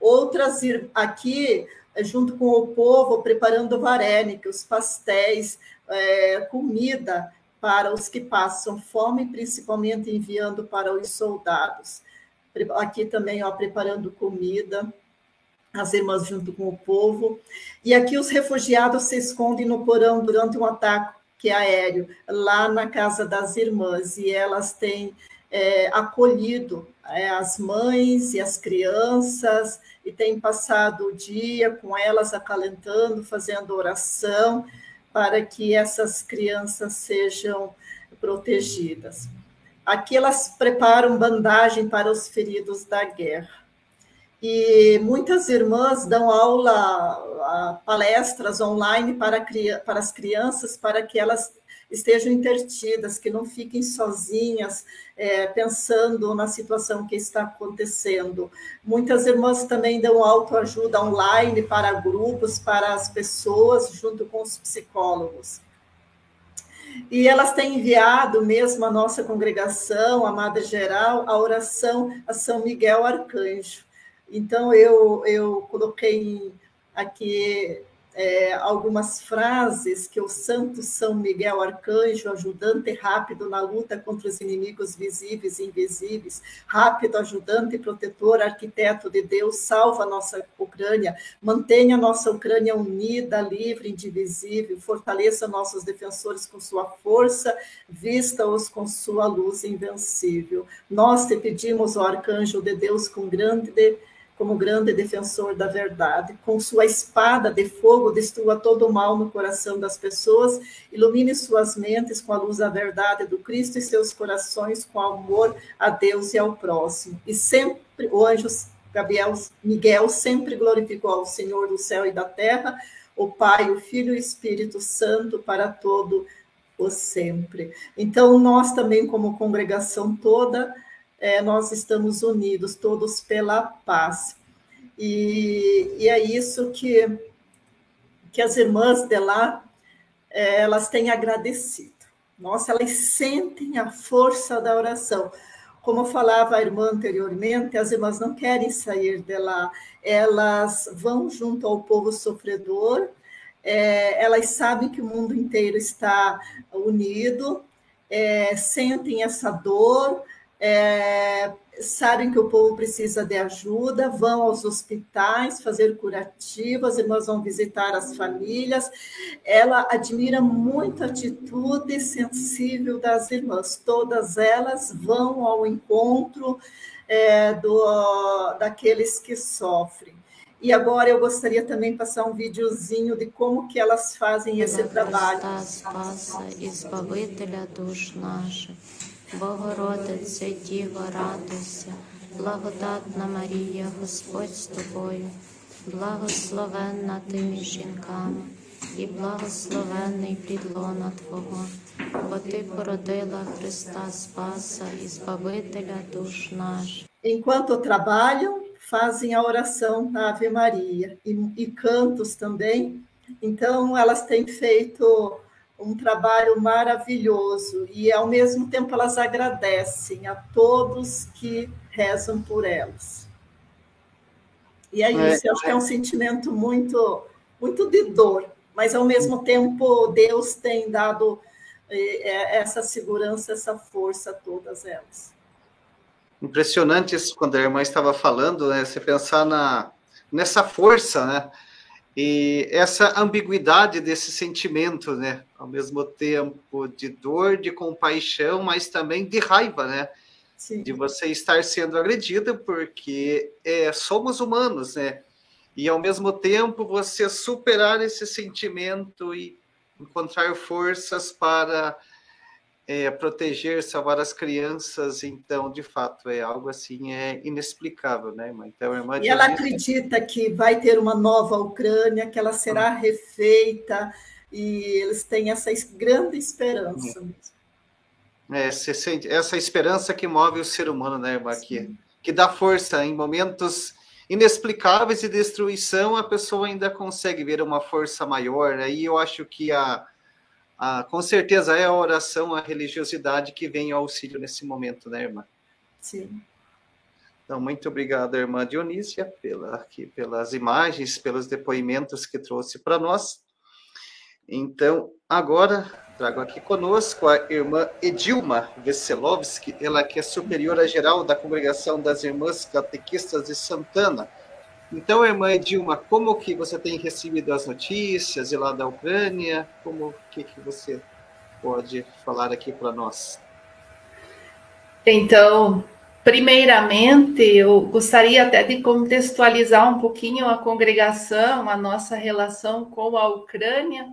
Outras aqui, junto com o povo, preparando varênicos, pastéis, é, comida para os que passam fome, principalmente enviando para os soldados. Aqui também, ó, preparando comida as irmãs junto com o povo. E aqui os refugiados se escondem no porão durante um ataque aéreo, lá na casa das irmãs, e elas têm é, acolhido é, as mães e as crianças, e têm passado o dia com elas, acalentando, fazendo oração, para que essas crianças sejam protegidas. Aqui elas preparam bandagem para os feridos da guerra e muitas irmãs dão aula, palestras online para, para as crianças, para que elas estejam intertidas, que não fiquem sozinhas, é, pensando na situação que está acontecendo. Muitas irmãs também dão autoajuda online para grupos, para as pessoas, junto com os psicólogos. E elas têm enviado mesmo à nossa congregação, a Madre Geral, a oração a São Miguel Arcanjo. Então, eu, eu coloquei aqui é, algumas frases que o Santo São Miguel Arcanjo, ajudante rápido na luta contra os inimigos visíveis e invisíveis, rápido ajudante protetor, arquiteto de Deus, salva nossa Ucrânia, mantenha nossa Ucrânia unida, livre, indivisível, fortaleça nossos defensores com sua força, vista-os com sua luz invencível. Nós te pedimos, ó Arcanjo de Deus, com grande como grande defensor da verdade. Com sua espada de fogo, destrua todo o mal no coração das pessoas, ilumine suas mentes com a luz da verdade do Cristo e seus corações com amor a Deus e ao próximo. E sempre o anjo Gabriel, Miguel sempre glorificou ao Senhor do céu e da terra, o Pai, o Filho e o Espírito Santo para todo o sempre. Então, nós também, como congregação toda, é, nós estamos unidos todos pela paz. E, e, é isso que, que as irmãs de lá, é, elas têm agradecido. Nossa, elas sentem a força da oração. Como falava a irmã anteriormente, as irmãs não querem sair de lá, elas vão junto ao povo sofredor, é, elas sabem que o mundo inteiro está unido, é, sentem essa dor, é, sabem que o povo precisa de ajuda, vão aos hospitais fazer curativas, irmãs vão visitar as famílias. Ela admira muito a atitude sensível das irmãs, todas elas vão ao encontro é, do, daqueles que sofrem. E agora eu gostaria também de passar um videozinho de como que elas fazem esse trabalho. Богородице, Діво, радуйся, благодатна Марія, Господь з тобою, благословенна ти між жінками, і благословенний плід лона Твого, бо Ти породила Христа Спаса і Збавителя душ наш. Enquanto trabalham, fazem a oração da Ave Maria e, e cantos também. Então, elas têm feito um trabalho maravilhoso e, ao mesmo tempo, elas agradecem a todos que rezam por elas. E é, é isso, é, eu acho que é um sentimento muito, muito de dor, mas, ao mesmo tempo, Deus tem dado é, essa segurança, essa força a todas elas. Impressionante isso, quando a irmã estava falando, né? Você pensar na, nessa força, né? E essa ambiguidade desse sentimento, né? Ao mesmo tempo de dor, de compaixão, mas também de raiva, né? Sim. De você estar sendo agredida, porque é, somos humanos, né? E ao mesmo tempo você superar esse sentimento e encontrar forças para é, proteger, salvar as crianças, então, de fato, é algo assim é inexplicável, né, irmã? Então, irmã e ela acredita que vai ter uma nova Ucrânia, que ela será ah. refeita, e eles têm essa grande esperança. Uhum. É, essa esperança que move o ser humano, né, irmã? Que, dá força em momentos inexplicáveis e destruição, a pessoa ainda consegue ver uma força maior. Aí eu acho que a, a, com certeza é a oração, a religiosidade que vem ao auxílio nesse momento, né, irmã? Sim. Então, muito obrigado, irmã Dionísia, pela, aqui, pelas imagens, pelos depoimentos que trouxe para nós. Então, agora trago aqui conosco a irmã Edilma Veselovski, ela que é superiora geral da Congregação das Irmãs Catequistas de Santana. Então, irmã Edilma, como que você tem recebido as notícias de lá da Ucrânia? Como que, que você pode falar aqui para nós? Então, Primeiramente, eu gostaria até de contextualizar um pouquinho a congregação, a nossa relação com a Ucrânia,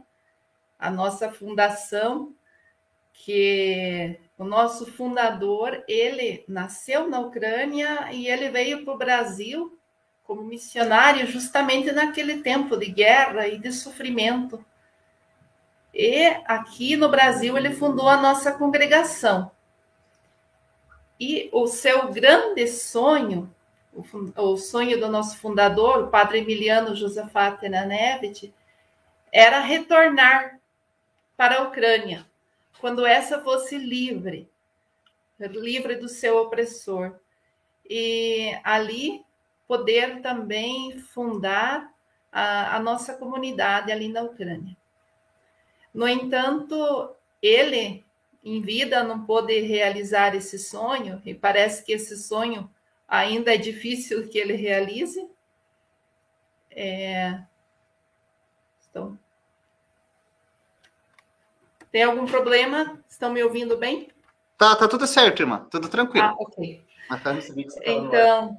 a nossa fundação, que o nosso fundador, ele nasceu na Ucrânia e ele veio para o Brasil como missionário justamente naquele tempo de guerra e de sofrimento. E aqui no Brasil ele fundou a nossa congregação. E o seu grande sonho, o, sonho do nosso fundador, o padre Emiliano Josafat Nanevich, era retornar para a Ucrânia, quando essa fosse livre, livre do seu opressor. E ali poder também fundar a, a nossa comunidade ali na Ucrânia. No entanto, ele em vida não pôde realizar esse sonho, e parece que esse sonho ainda é difícil que ele realize. É... Então, tem algum problema? Estão me ouvindo bem? Tá, tá tudo certo, irmã, tudo tranquilo. Ah, ok. Então,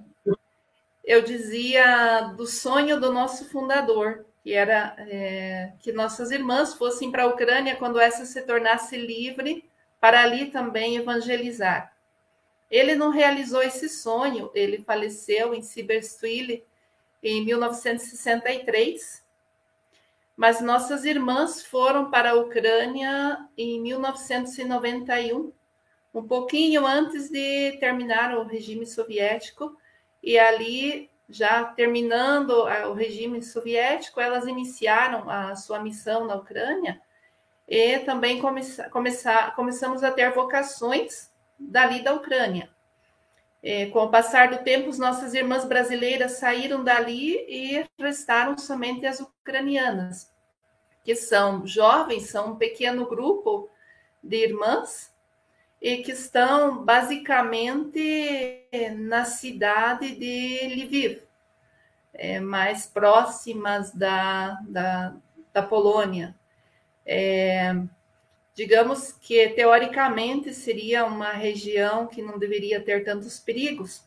eu dizia do sonho do nosso fundador, que era é, que nossas irmãs fossem para a Ucrânia quando essa se tornasse livre para ali também evangelizar. Ele não realizou esse sonho, ele faleceu em Siberstwille em 1963, mas nossas irmãs foram para a Ucrânia em 1991, um pouquinho antes de terminar o regime soviético, e ali, já terminando o regime soviético, elas iniciaram a sua missão na Ucrânia e também começar, começamos a ter vocações dali da Ucrânia. É, com o passar do tempo, as nossas irmãs brasileiras saíram dali e restaram somente as ucranianas, que são jovens, são um pequeno grupo de irmãs e que estão basicamente na cidade de Lviv, é, mais próximas da, da, da Polônia. É, digamos que teoricamente seria uma região que não deveria ter tantos perigos,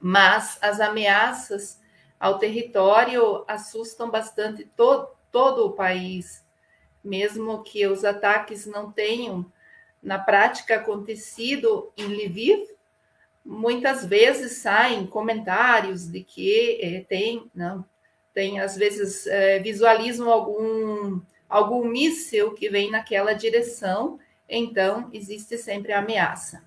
mas as ameaças ao território assustam bastante to todo o país, mesmo que os ataques não tenham na prática acontecido em Lviv, muitas vezes saem comentários de que é, tem, não, tem às vezes é, visualizam algum algum míssil que vem naquela direção, então existe sempre a ameaça.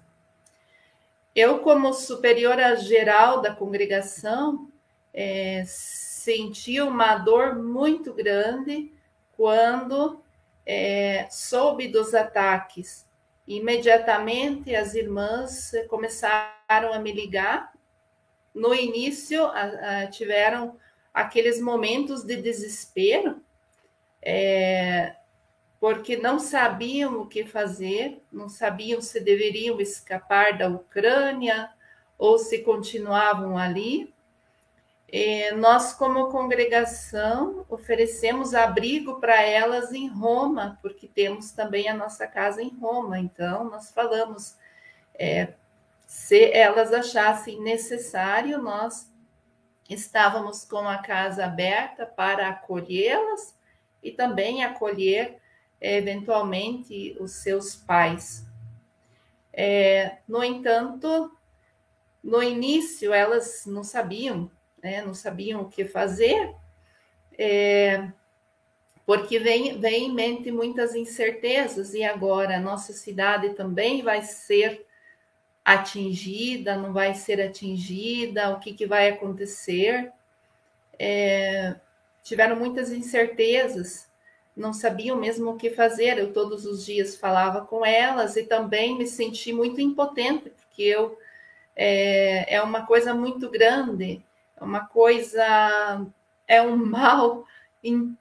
Eu, como superiora geral da congregação, é, senti uma dor muito grande quando é, soube dos ataques. Imediatamente as irmãs começaram a me ligar. No início, a, a, tiveram aqueles momentos de desespero, é, porque não sabiam o que fazer, não sabiam se deveriam escapar da Ucrânia ou se continuavam ali. E nós, como congregação, oferecemos abrigo para elas em Roma, porque temos também a nossa casa em Roma. Então, nós falamos, é, se elas achassem necessário, nós estávamos com a casa aberta para acolhê-las e também acolher eventualmente os seus pais. É, no entanto, no início elas não sabiam, né, não sabiam o que fazer, é, porque vem, vem em mente muitas incertezas, e agora a nossa cidade também vai ser atingida, não vai ser atingida, o que, que vai acontecer. É, tiveram muitas incertezas, não sabiam mesmo o que fazer. Eu todos os dias falava com elas e também me senti muito impotente, porque eu é, é uma coisa muito grande, é uma coisa, é um mal, um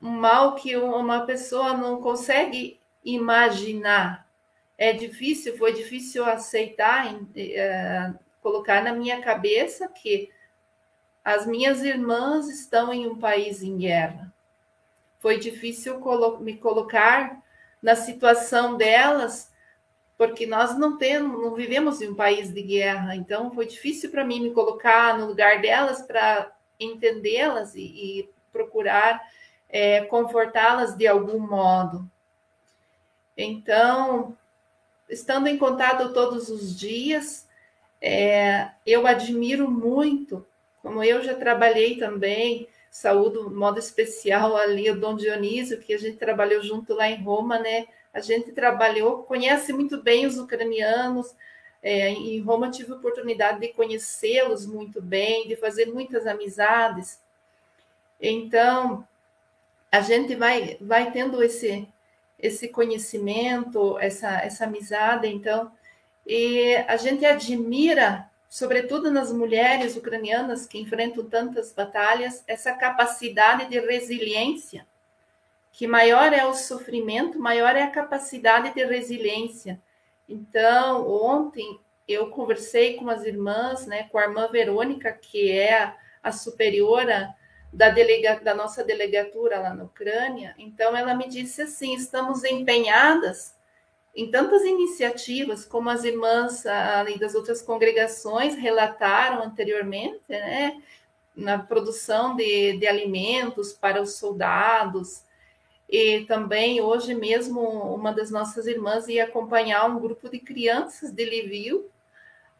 mal que uma pessoa não consegue imaginar. É difícil, foi difícil aceitar, é, colocar na minha cabeça que as minhas irmãs estão em um país em guerra. Foi difícil colo me colocar na situação delas, porque nós não temos, não vivemos em um país de guerra. Então foi difícil para mim me colocar no lugar delas para entendê-las e, e, procurar é, confortá-las de algum modo. Então, estando em contato todos os dias, é, eu admiro muito, como eu já trabalhei também, saúde, modo especial ali, o Dom Dionísio, que a gente trabalhou junto lá em Roma, né? A gente trabalhou, conhece muito bem os ucranianos. É, em Roma tive a oportunidade de conhecê-los muito bem, de fazer muitas amizades. Então, a gente vai, vai tendo esse, esse conhecimento, essa, essa amizade, então, e a gente admira, sobretudo nas mulheres ucranianas que enfrentam tantas batalhas, essa capacidade de resiliência, que maior é o sofrimento, maior é a capacidade de resiliência. Então, ontem eu conversei com as irmãs, né, com a irmã Verônica, que é a, superiora da, delega, da nossa delegatura lá na Ucrânia. Então, ela me disse assim: estamos empenhadas em tantas iniciativas, como as irmãs ali das outras congregações relataram anteriormente, né, na produção de, de alimentos para os soldados. E também, hoje mesmo, uma das nossas irmãs ia acompanhar um grupo de crianças de Lviv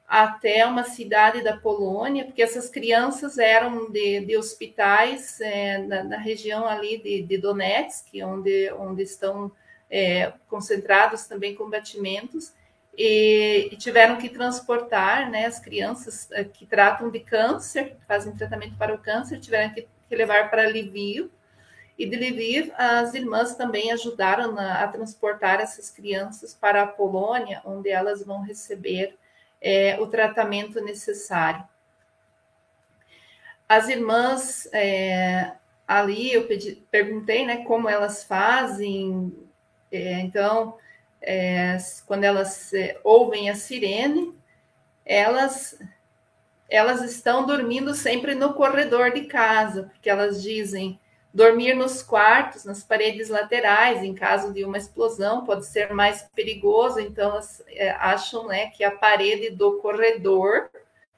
até uma cidade da Polônia, porque essas crianças eram de, de hospitais é, na, na, região ali de, de, Donetsk, onde, onde estão é, concentrados também combatimentos, e, e, tiveram que transportar né, as crianças é, que tratam de câncer, fazem tratamento para o câncer, tiveram que, que levar para Lviv, e de Lviv as irmãs também ajudaram a, a transportar essas crianças para a Polônia, onde elas vão receber é, o tratamento necessário. As irmãs é, ali, eu pedi, perguntei né, como elas fazem, é, então, é, quando elas é, ouvem a sirene, elas elas estão dormindo sempre no corredor de casa, porque elas dizem Dormir nos quartos, nas paredes laterais, em caso de uma explosão, pode ser mais perigoso, então elas é, acham né, que a parede do corredor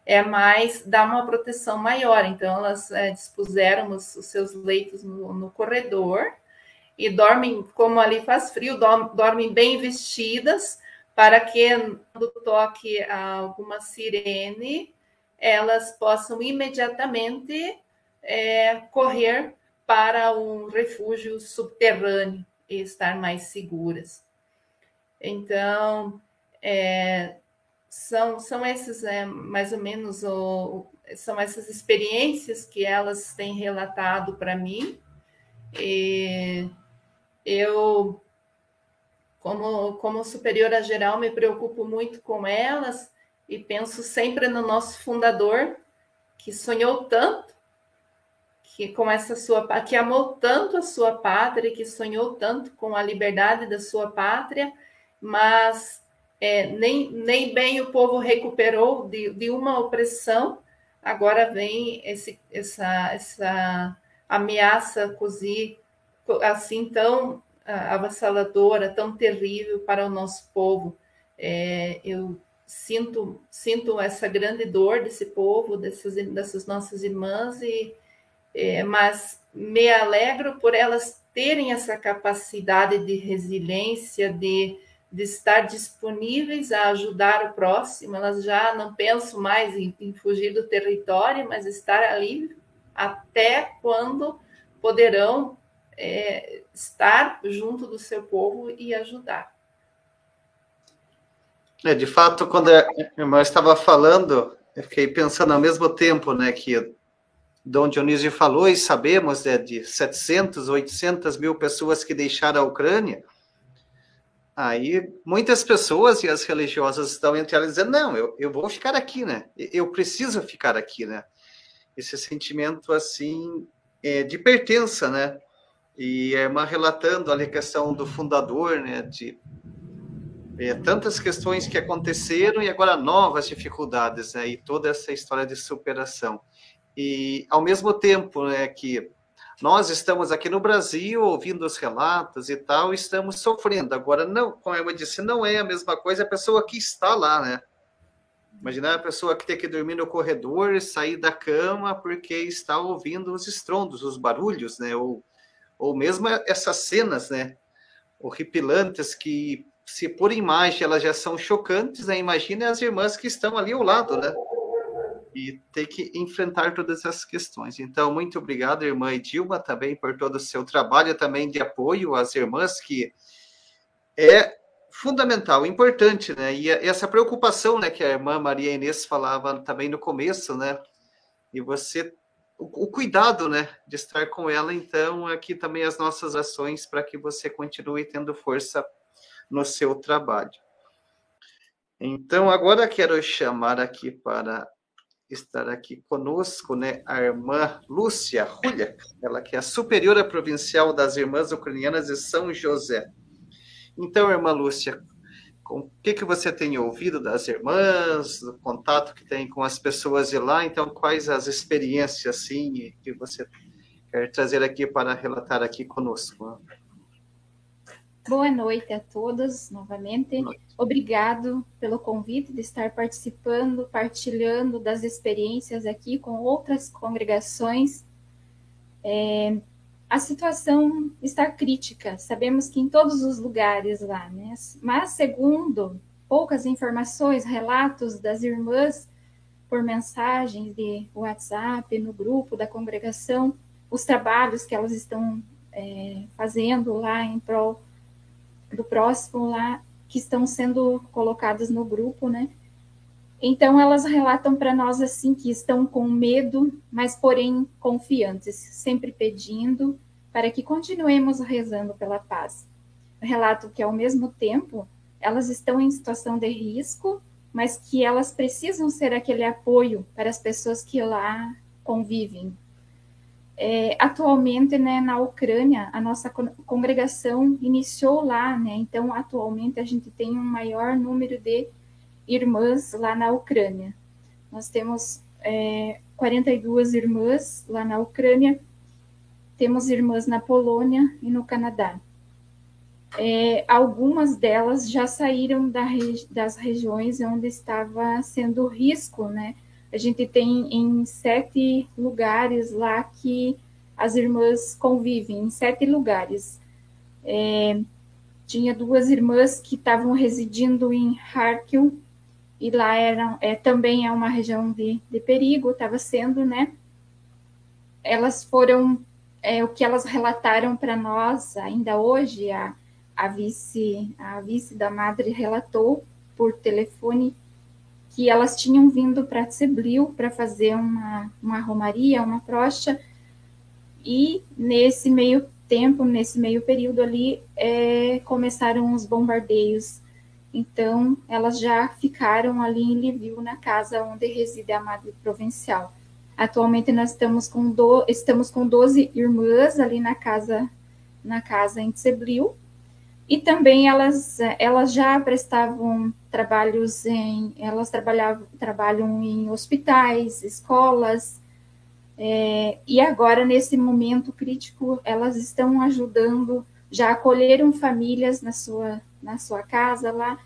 é mais, dá uma proteção maior. Então, elas é, dispuseram os, os, seus leitos no, no, corredor e dormem, como ali faz frio, dormem bem vestidas, para que quando toque alguma sirene, elas possam imediatamente é, correr para um refúgio subterrâneo e estar mais seguras. Então, é, são, são esses, é, mais ou menos, o, são essas experiências que elas têm relatado para mim. E eu, como, como superiora geral, me preocupo muito com elas e penso sempre no nosso fundador, que sonhou tanto que com essa sua que amou tanto a sua pátria, que sonhou tanto com a liberdade da sua pátria, mas é, nem, nem bem o povo recuperou de, de uma opressão, agora vem esse, essa, essa ameaça cozi, assim tão avassaladora, tão terrível para o nosso povo. É, eu sinto, sinto essa grande dor desse povo, dessas, dessas nossas irmãs, e é, mas me alegro por elas terem essa capacidade de resiliência, de, de estar disponíveis a ajudar o próximo. Elas já não pensam mais em, em fugir do território, mas estar ali até quando poderão é, estar junto do seu povo e ajudar. É, de fato, quando a irmã estava falando, eu fiquei pensando ao mesmo tempo, né, que Dom Dionísio falou e sabemos é, de 700, 800 mil pessoas que deixaram a Ucrânia. Aí muitas pessoas e as religiosas estão entre elas dizendo: não, eu, eu vou ficar aqui, né? Eu preciso ficar aqui, né? Esse sentimento assim é, de pertença, né? E a irmã relatando a questão do fundador, né? De é, tantas questões que aconteceram e agora novas dificuldades, né? E toda essa história de superação. E ao mesmo tempo, né, que nós estamos aqui no Brasil ouvindo os relatos e tal, estamos sofrendo. Agora, não, como eu disse, não é a mesma coisa a pessoa que está lá, né? Imaginar a pessoa que tem que dormir no corredor, sair da cama porque está ouvindo os estrondos, os barulhos, né? Ou, ou mesmo essas cenas, né? Horripilantes que se por imagem elas já são chocantes, né? Imagine as irmãs que estão ali ao lado, né? E ter que enfrentar todas essas questões. Então, muito obrigado, irmã Edilma, também por todo o seu trabalho também de apoio às irmãs, que é fundamental, importante, né? E essa preocupação, né, que a irmã Maria Inês falava também no começo, né? E você o, cuidado, né, de estar com ela, então aqui também as nossas ações para que você continue tendo força no seu trabalho. Então, agora quero chamar aqui para estar aqui conosco, né, a irmã Lúcia Rulha, ela que é a superiora provincial das irmãs ucranianas de São José. Então, irmã Lúcia, o que, que você tem ouvido das irmãs, do contato que tem com as pessoas de lá? Então, quais as experiências, assim, que você quer trazer aqui para relatar aqui conosco? Boa noite a todos novamente. Obrigado pelo convite de estar participando, partilhando das experiências aqui com outras congregações. É, a situação está crítica, sabemos que em todos os lugares lá, né? Mas segundo poucas informações, relatos das irmãs por mensagens de WhatsApp no grupo da congregação, os trabalhos que elas estão é, fazendo lá em prol do próximo lá que estão sendo colocadas no grupo, né? Então elas relatam para nós assim que estão com medo, mas porém confiantes, sempre pedindo para que continuemos rezando pela paz. Relato que ao mesmo tempo elas estão em situação de risco, mas que elas precisam ser aquele apoio para as pessoas que lá convivem, é, atualmente, né, na Ucrânia, a nossa congregação iniciou lá, né, então atualmente a gente tem um maior número de irmãs lá na Ucrânia. Nós temos é, 42 irmãs lá na Ucrânia, temos irmãs na Polônia e no Canadá. É, algumas delas já saíram da, das regiões onde estava sendo risco, né, a gente tem em sete lugares lá que as irmãs convivem, em sete lugares. É, tinha duas irmãs que estavam residindo em Harkiv, e lá era, é, também é uma região de, de perigo, estava sendo, né? Elas foram, é, o que elas relataram para nós ainda hoje, a, a, vice, a vice da madre relatou por telefone que elas tinham vindo para Tseblil para fazer uma, uma romaria, uma procha, e nesse meio tempo, nesse meio período ali, é, começaram os bombardeios. Então, elas já ficaram ali em Lviv, na casa onde reside a Madre Provincial. Atualmente, nós estamos com, do, estamos com 12 irmãs ali na casa, na casa em Tseblil, e também elas, elas já prestavam trabalhos em, elas trabalhavam, trabalham em hospitais, escolas, é, e agora, nesse momento crítico, elas estão ajudando, já acolheram famílias na sua, na sua casa lá,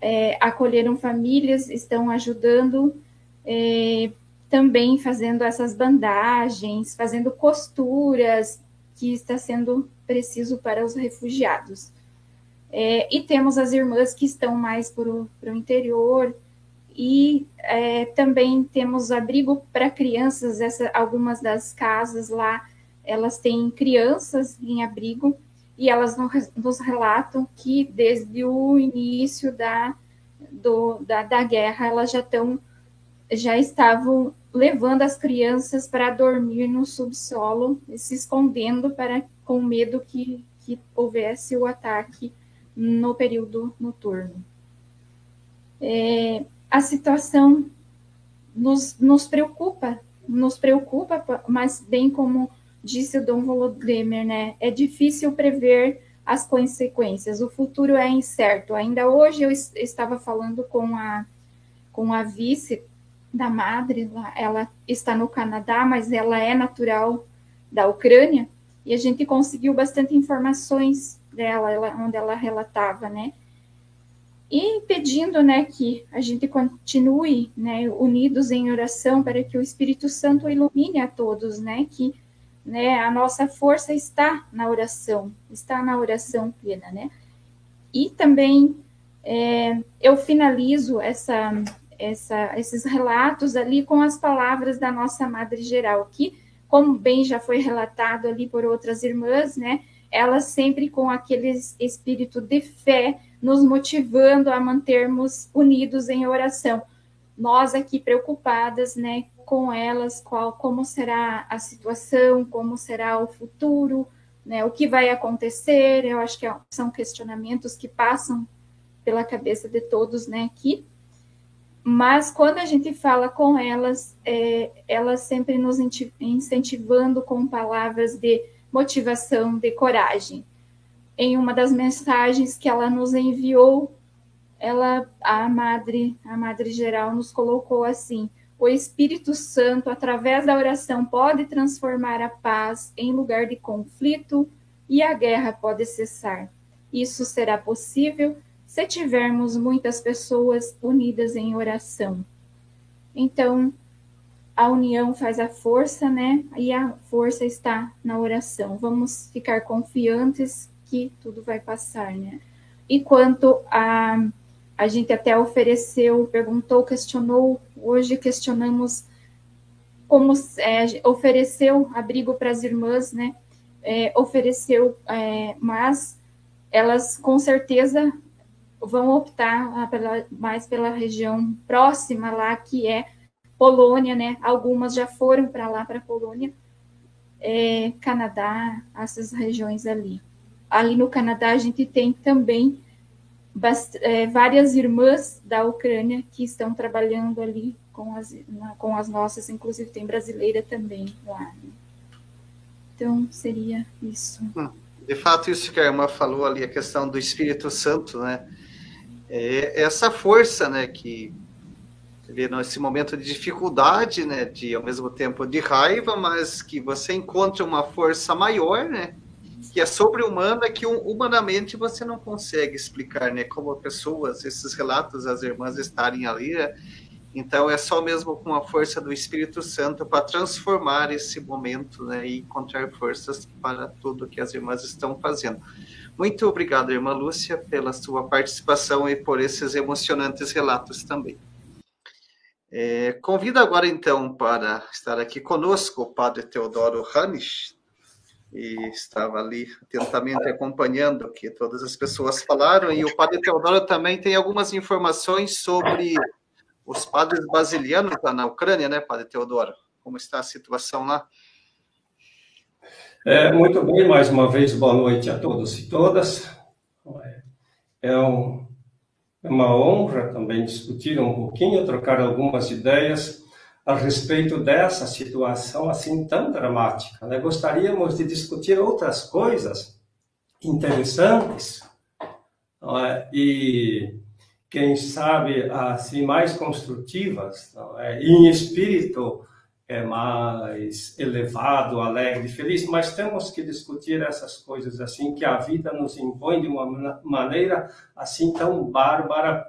é, acolheram famílias, estão ajudando, é, também fazendo essas bandagens, fazendo costuras, que está sendo preciso para os refugiados. É, e temos as irmãs que estão mais para o interior, e é, também temos abrigo para crianças, essa, algumas das casas lá, elas têm crianças em abrigo, e elas nos relatam que desde o início da, do, da, da guerra, elas já estão já estavam levando as crianças para dormir no subsolo, se escondendo para com medo que, que houvesse o ataque no período noturno. É, a situação nos, nos preocupa, nos preocupa, mas bem como disse o Dom Volodymyr, né, é difícil prever as consequências, o futuro é incerto. Ainda hoje eu estava falando com a, com a vice da madre, ela está no Canadá, mas ela é natural da Ucrânia, e a gente conseguiu bastante informações dela, ela, onde ela relatava, né? E pedindo, né, que a gente continue, né, unidos em oração para que o Espírito Santo ilumine a todos, né, que, né, a nossa força está na oração, está na oração plena, né? E também é, eu finalizo essa essa, esses relatos ali com as palavras da nossa Madre Geral, que, como bem já foi relatado ali por outras irmãs, né, ela sempre com aquele espírito de fé, nos motivando a mantermos unidos em oração. Nós aqui preocupadas, né, com elas, qual, como será a situação, como será o futuro, né, o que vai acontecer. Eu acho que são questionamentos que passam pela cabeça de todos, né, aqui. Mas quando a gente fala com elas, é, elas sempre nos incentivando com palavras de motivação, de coragem. Em uma das mensagens que ela nos enviou, ela, a madre, a madre geral, nos colocou assim: o Espírito Santo, através da oração, pode transformar a paz em lugar de conflito e a guerra pode cessar. Isso será possível se tivermos muitas pessoas unidas em oração. Então, a união faz a força, né? E a força está na oração. Vamos ficar confiantes que tudo vai passar, né? E quanto a a gente até ofereceu, perguntou, questionou, hoje questionamos como é, ofereceu abrigo para as irmãs, né? É, ofereceu, é, mas elas com certeza vão optar pela, mais pela região próxima lá, que é Polônia, né? Algumas já foram para lá, para Polônia, é, Canadá, essas regiões ali. Ali no Canadá, a gente tem também é, várias irmãs da Ucrânia que estão trabalhando ali com as, na, com as nossas, inclusive tem brasileira também lá. Né? Então, seria isso. Hum, de fato, isso que a irmã falou ali, a questão do Espírito Santo, né? É essa força, né, que vê nesse momento de dificuldade, né, de ao mesmo tempo de raiva, mas que você encontra uma força maior, né, que é sobre-humana, que humanamente você não consegue explicar, né, como pessoas, esses relatos, as irmãs estarem ali, né, então é só mesmo com a força do Espírito Santo para transformar esse momento, né, e encontrar forças para tudo que as irmãs estão fazendo. Muito obrigado, irmã Lúcia, pela sua participação e por esses emocionantes relatos também. É, convido agora, então, para estar aqui conosco o padre Teodoro Hanisch, e estava ali atentamente acompanhando o que todas as pessoas falaram, e o padre Teodoro também tem algumas informações sobre os padres basilianos lá na Ucrânia, né, padre Teodoro? Como está a situação lá? É, muito bem, mais uma vez, boa noite a todos e todas. É, um, é uma honra também discutir um pouquinho, trocar algumas ideias a respeito dessa situação assim tão dramática. Né? Gostaríamos de discutir outras coisas interessantes é? e, quem sabe, assim mais construtivas, é? em espírito é mais elevado, alegre, feliz, mas temos que discutir essas coisas assim que a vida nos impõe de uma maneira assim tão bárbara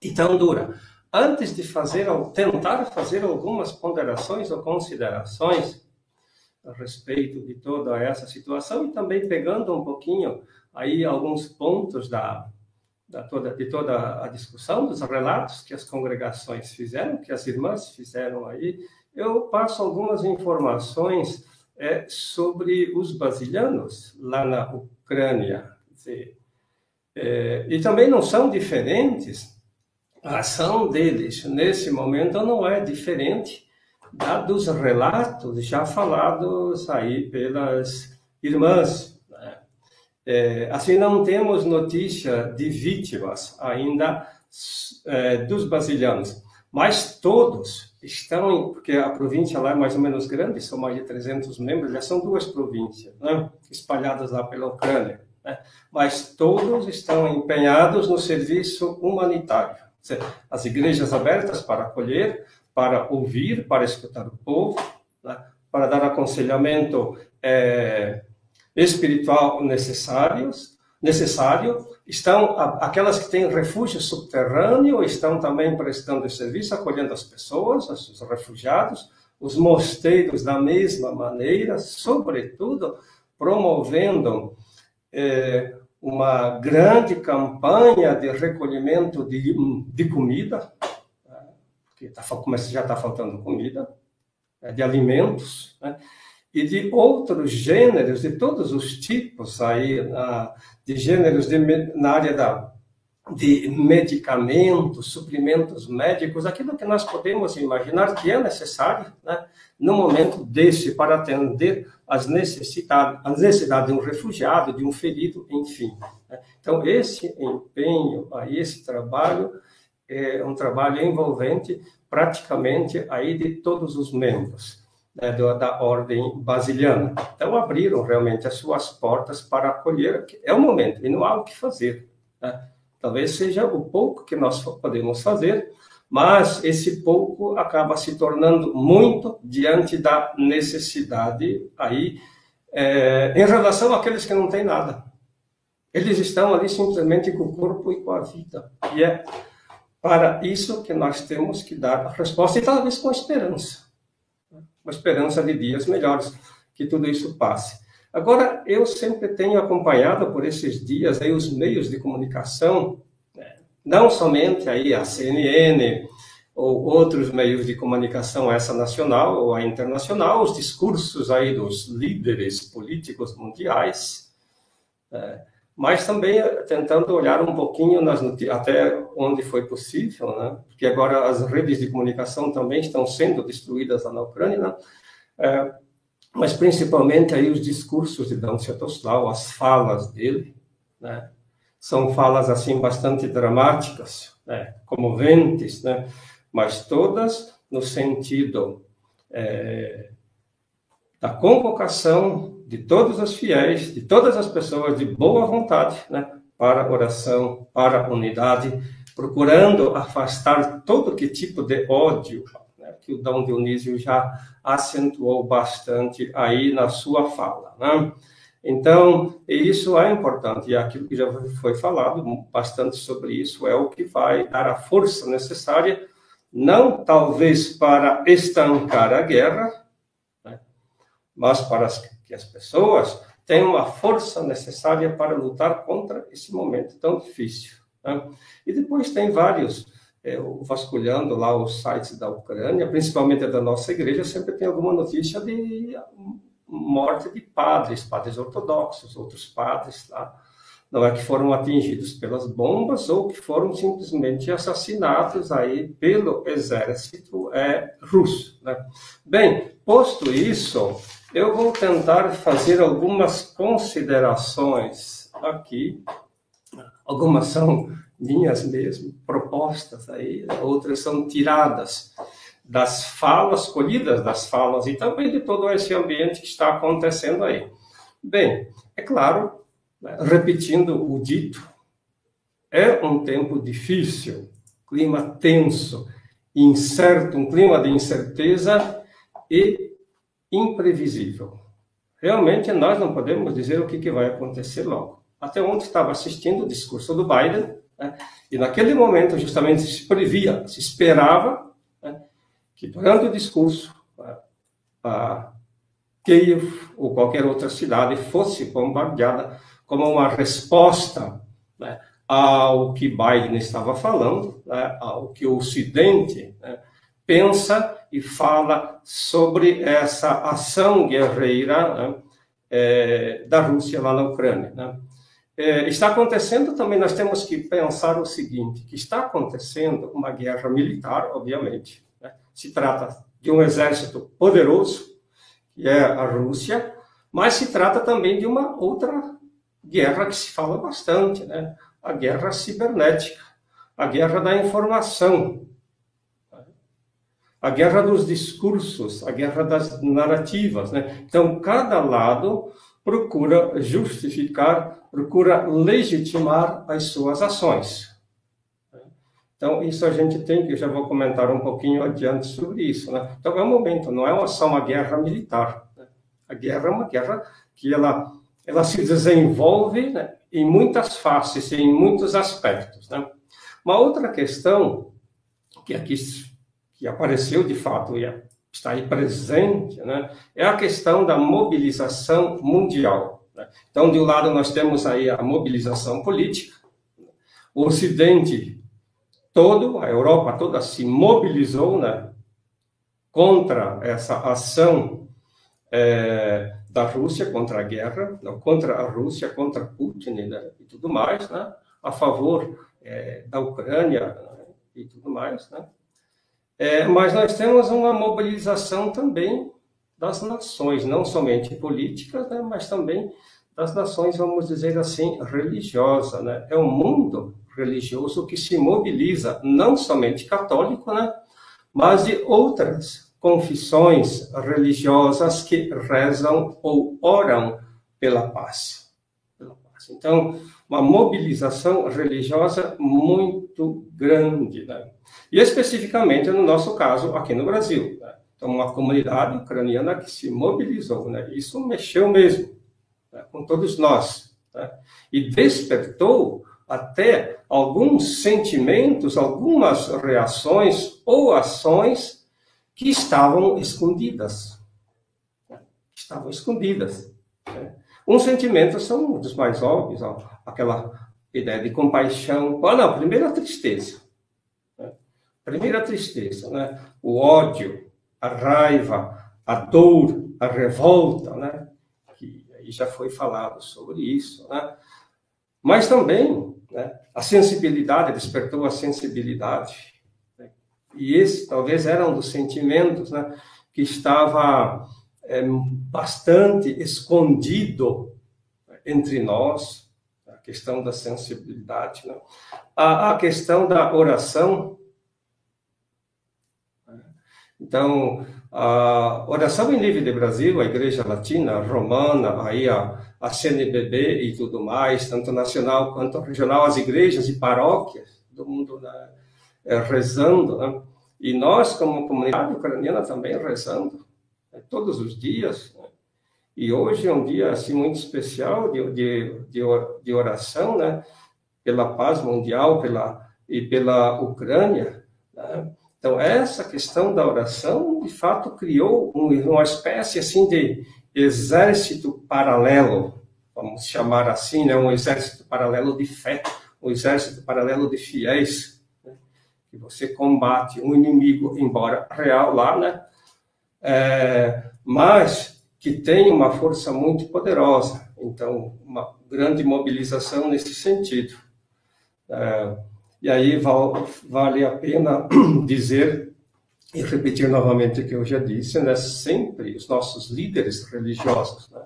e tão dura. Antes de fazer tentar fazer algumas ponderações ou considerações a respeito de toda essa situação e também pegando um pouquinho aí alguns pontos da, da toda, de toda a discussão, dos relatos que as congregações fizeram, que as irmãs fizeram aí, eu passo algumas informações é, sobre os brasileiros lá na Ucrânia. É, e também não são diferentes a ação deles nesse momento não é diferente da dos relatos já falados aí pelas irmãs. Né? É, assim, não temos notícia de vítimas ainda é, dos brasileiros, mas todos estão, porque a província lá é mais ou menos grande, são mais de 300 membros, já são duas províncias, né? espalhadas lá pela Ucrânia, né? mas todos estão empenhados no serviço humanitário. As igrejas abertas para acolher, para ouvir, para escutar o povo, né? para dar aconselhamento é, espiritual necessários, necessário. Estão aquelas que têm refúgio subterrâneo estão também prestando serviço, acolhendo as pessoas, os refugiados. Os mosteiros da mesma maneira, sobretudo promovendo é, uma grande campanha de recolhimento de, de comida, né? porque tá, já está faltando comida, né? de alimentos, né? E de outros gêneros, de todos os tipos aí, de gêneros de, na área da, de medicamentos, suprimentos médicos, aquilo que nós podemos imaginar que é necessário né, no momento desse para atender as necessidades, as necessidades de um refugiado, de um ferido, enfim. Né. Então, esse empenho, aí, esse trabalho é um trabalho envolvente praticamente aí de todos os membros né, da ordem basiliana. Então, abriram realmente as suas portas para acolher. É o momento, e não há o que fazer. Né? Talvez seja o pouco que nós podemos fazer, mas esse pouco acaba se tornando muito diante da necessidade aí, é, em relação àqueles que não têm nada. Eles estão ali simplesmente com o corpo e com a vida. E é para isso que nós temos que dar a resposta, e talvez com esperança uma esperança de dias melhores, que tudo isso passe. Agora, eu sempre tenho acompanhado por esses dias aí os meios de comunicação, né? não somente aí a CNN ou outros meios de comunicação, essa nacional ou a internacional, os discursos aí dos líderes políticos mundiais, né? Mas também eh, tentando olhar um pouquinho até onde foi possível, né? porque agora as redes de comunicação também estão sendo destruídas lá na Ucrânia, né? é, mas principalmente aí os discursos de Dom Sviatoslau, as falas dele, né? são falas assim bastante dramáticas, né? comoventes, né? mas todas no sentido é, da convocação de todos os fiéis, de todas as pessoas de boa vontade, né, para oração, para unidade, procurando afastar todo que tipo de ódio, né, que o Dom Dionísio já acentuou bastante aí na sua fala. Né? Então, isso é importante, e aquilo que já foi falado bastante sobre isso é o que vai dar a força necessária, não talvez para estancar a guerra, né, mas para que as pessoas tenham a força necessária para lutar contra esse momento tão difícil. Né? E depois tem vários, é, vasculhando lá os sites da Ucrânia, principalmente da nossa igreja, sempre tem alguma notícia de morte de padres, padres ortodoxos, outros padres lá. Não é que foram atingidos pelas bombas ou que foram simplesmente assassinados aí pelo exército é, russo. Né? Bem, posto isso, eu vou tentar fazer algumas considerações aqui. Algumas são minhas mesmo, propostas aí, outras são tiradas das falas, colhidas das falas e também de todo esse ambiente que está acontecendo aí. Bem, é claro, né, repetindo o dito, é um tempo difícil, clima tenso, incerto, um clima de incerteza e imprevisível. Realmente, nós não podemos dizer o que, que vai acontecer logo. Até ontem estava assistindo o discurso do Biden, né, e naquele momento, justamente, se previa, se esperava né, que durante o discurso, a Kiev ou qualquer outra cidade fosse bombardeada como uma resposta né, ao que Biden estava falando, né, ao que o Ocidente né, pensa e fala sobre essa ação guerreira né, é, da Rússia lá na Ucrânia. Né? é, está acontecendo também, nós temos que pensar o seguinte, que está acontecendo uma guerra militar, obviamente. Né? Se trata de um exército poderoso, que é a Rússia, mas se trata também de uma outra guerra que se fala bastante, né? a guerra cibernética, a guerra da informação, a guerra dos discursos, a guerra das narrativas. Né? Então, cada lado procura justificar, procura legitimar as suas ações. Então, isso a gente tem que, já vou comentar um pouquinho adiante sobre isso. Né? Então, é um momento, não é só uma guerra militar. Né? A guerra é uma guerra que ela, ela se desenvolve né, em muitas faces, em muitos aspectos. Né? Uma outra questão que aqui que apareceu de fato e está aí presente, né, é a questão da mobilização mundial. Né? Então, de um lado, nós temos aí a mobilização política, o Ocidente todo, a Europa toda se mobilizou né, contra essa ação é, da Rússia, contra a guerra, não, contra a Rússia, contra Putin né, e tudo mais, né, a favor é, da Ucrânia né, e tudo mais. Né. É, mas nós temos uma mobilização também das nações, não somente políticas, né, mas também das nações, vamos dizer assim, religiosa. Né? É o mundo religioso que se mobiliza, não somente católico, né, mas de outras confissões religiosas que rezam ou oram pela paz. Pela paz. Então, uma mobilização religiosa muito grande. Né? E especificamente no nosso caso aqui no Brasil. Né? Então, uma comunidade ucraniana que se mobilizou. Né? Isso mexeu mesmo né? com todos nós. Né? E despertou até alguns sentimentos, algumas reações ou ações que estavam escondidas. Né? Estavam escondidas. Né? Um sentimento são dos mais óbvios, ó, aquela ideia de compaixão. Ah, não, primeiro a tristeza. Né? Primeiro a tristeza, né? o ódio, a raiva, a dor, a revolta, né? que aí já foi falado sobre isso. Né? Mas também né, a sensibilidade, despertou a sensibilidade. Né? E esse talvez era um dos sentimentos né, que estava é, bastante escondido entre nós, questão da sensibilidade, né? a, a questão da oração. Né? Então, a oração em Livre de Brasil, a Igreja Latina, Romana, aí a, a CNBB e tudo mais, tanto nacional quanto regional, as igrejas e paróquias do mundo né, é, rezando, né? e nós, como comunidade ucraniana, também rezando né, todos os dias. E hoje é um dia assim muito especial de, de, de, oração, né? Pela paz mundial, pela e pela Ucrânia. Né? Então essa questão da oração, de fato, criou um, uma espécie assim de exército paralelo, vamos chamar assim, né? Um exército paralelo de fé, um exército paralelo de fiéis, né? que você combate um inimigo, embora real lá, né? é, mas que tem uma força muito poderosa. Então, uma grande mobilização nesse sentido. É, e aí vale a pena dizer e repetir novamente o que eu já disse, né? sempre os nossos líderes religiosos, né?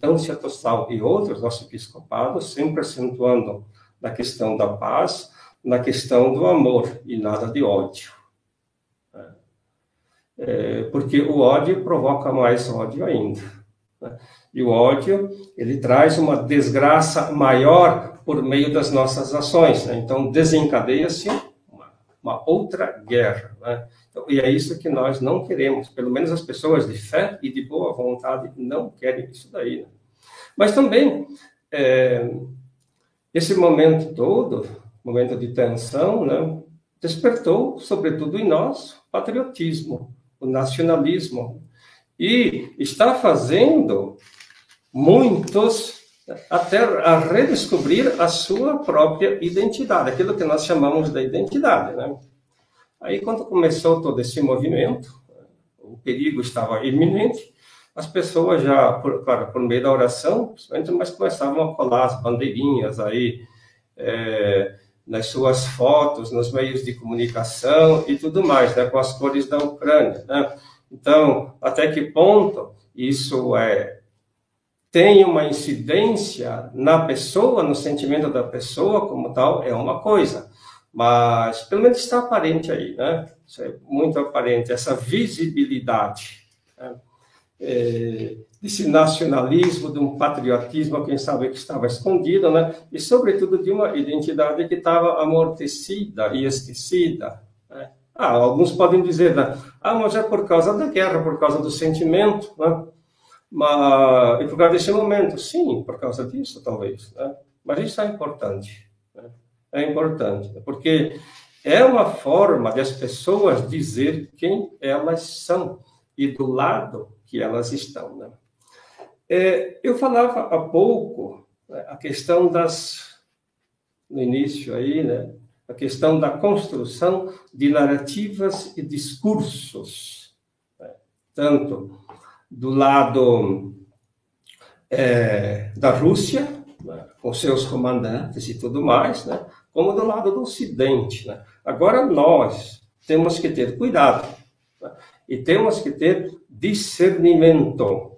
Dância Tostal e outros, nosso episcopado, sempre acentuando na questão da paz, na questão do amor e nada de ódio é, porque o ódio provoca mais ódio ainda. Né? E o ódio, ele traz uma desgraça maior por meio das nossas ações. Né? Então, desencadeia-se uma, uma, outra guerra. Né? Então, e é isso que nós não queremos. Pelo menos as pessoas de fé e de boa vontade não querem isso daí. Né? Mas também, é, esse momento todo, momento de tensão, né, despertou, sobretudo em nós, patriotismo o nacionalismo. E está fazendo muitos até a redescobrir a sua própria identidade, aquilo que nós chamamos da identidade. Né? Aí, quando começou todo esse movimento, o perigo estava iminente, as pessoas já, por, claro, por meio da oração, mas começavam a colar as bandeirinhas aí é, nas suas fotos, nos meios de comunicação e tudo mais, né, com as cores da Ucrânia. Né? Então, até que ponto isso é tem uma incidência na pessoa, no sentimento da pessoa como tal, é uma coisa. Mas pelo menos está aparente aí, né? Isso é muito aparente, essa visibilidade. Né? É, desse nacionalismo, de um patriotismo, quem sabe que estava escondido, né? E sobretudo de uma identidade que estava amortecida e esquecida. Né? Ah, alguns podem dizer, né? ah, mas é por causa da guerra, por causa do sentimento, né? Mas, e por causa desse momento, sim, por causa disso, talvez. Né? Mas isso é importante. Né? É importante, porque é uma forma das pessoas dizer quem elas são e do lado que elas estão. Né? É, eu falava há pouco né, a questão das, no início aí, né, a questão da construção de narrativas e discursos, né, tanto do lado é, da Rússia, né, com seus comandantes e tudo mais, né, como do lado do Ocidente. Né. Agora nós temos que ter cuidado né, e temos que ter discernimento,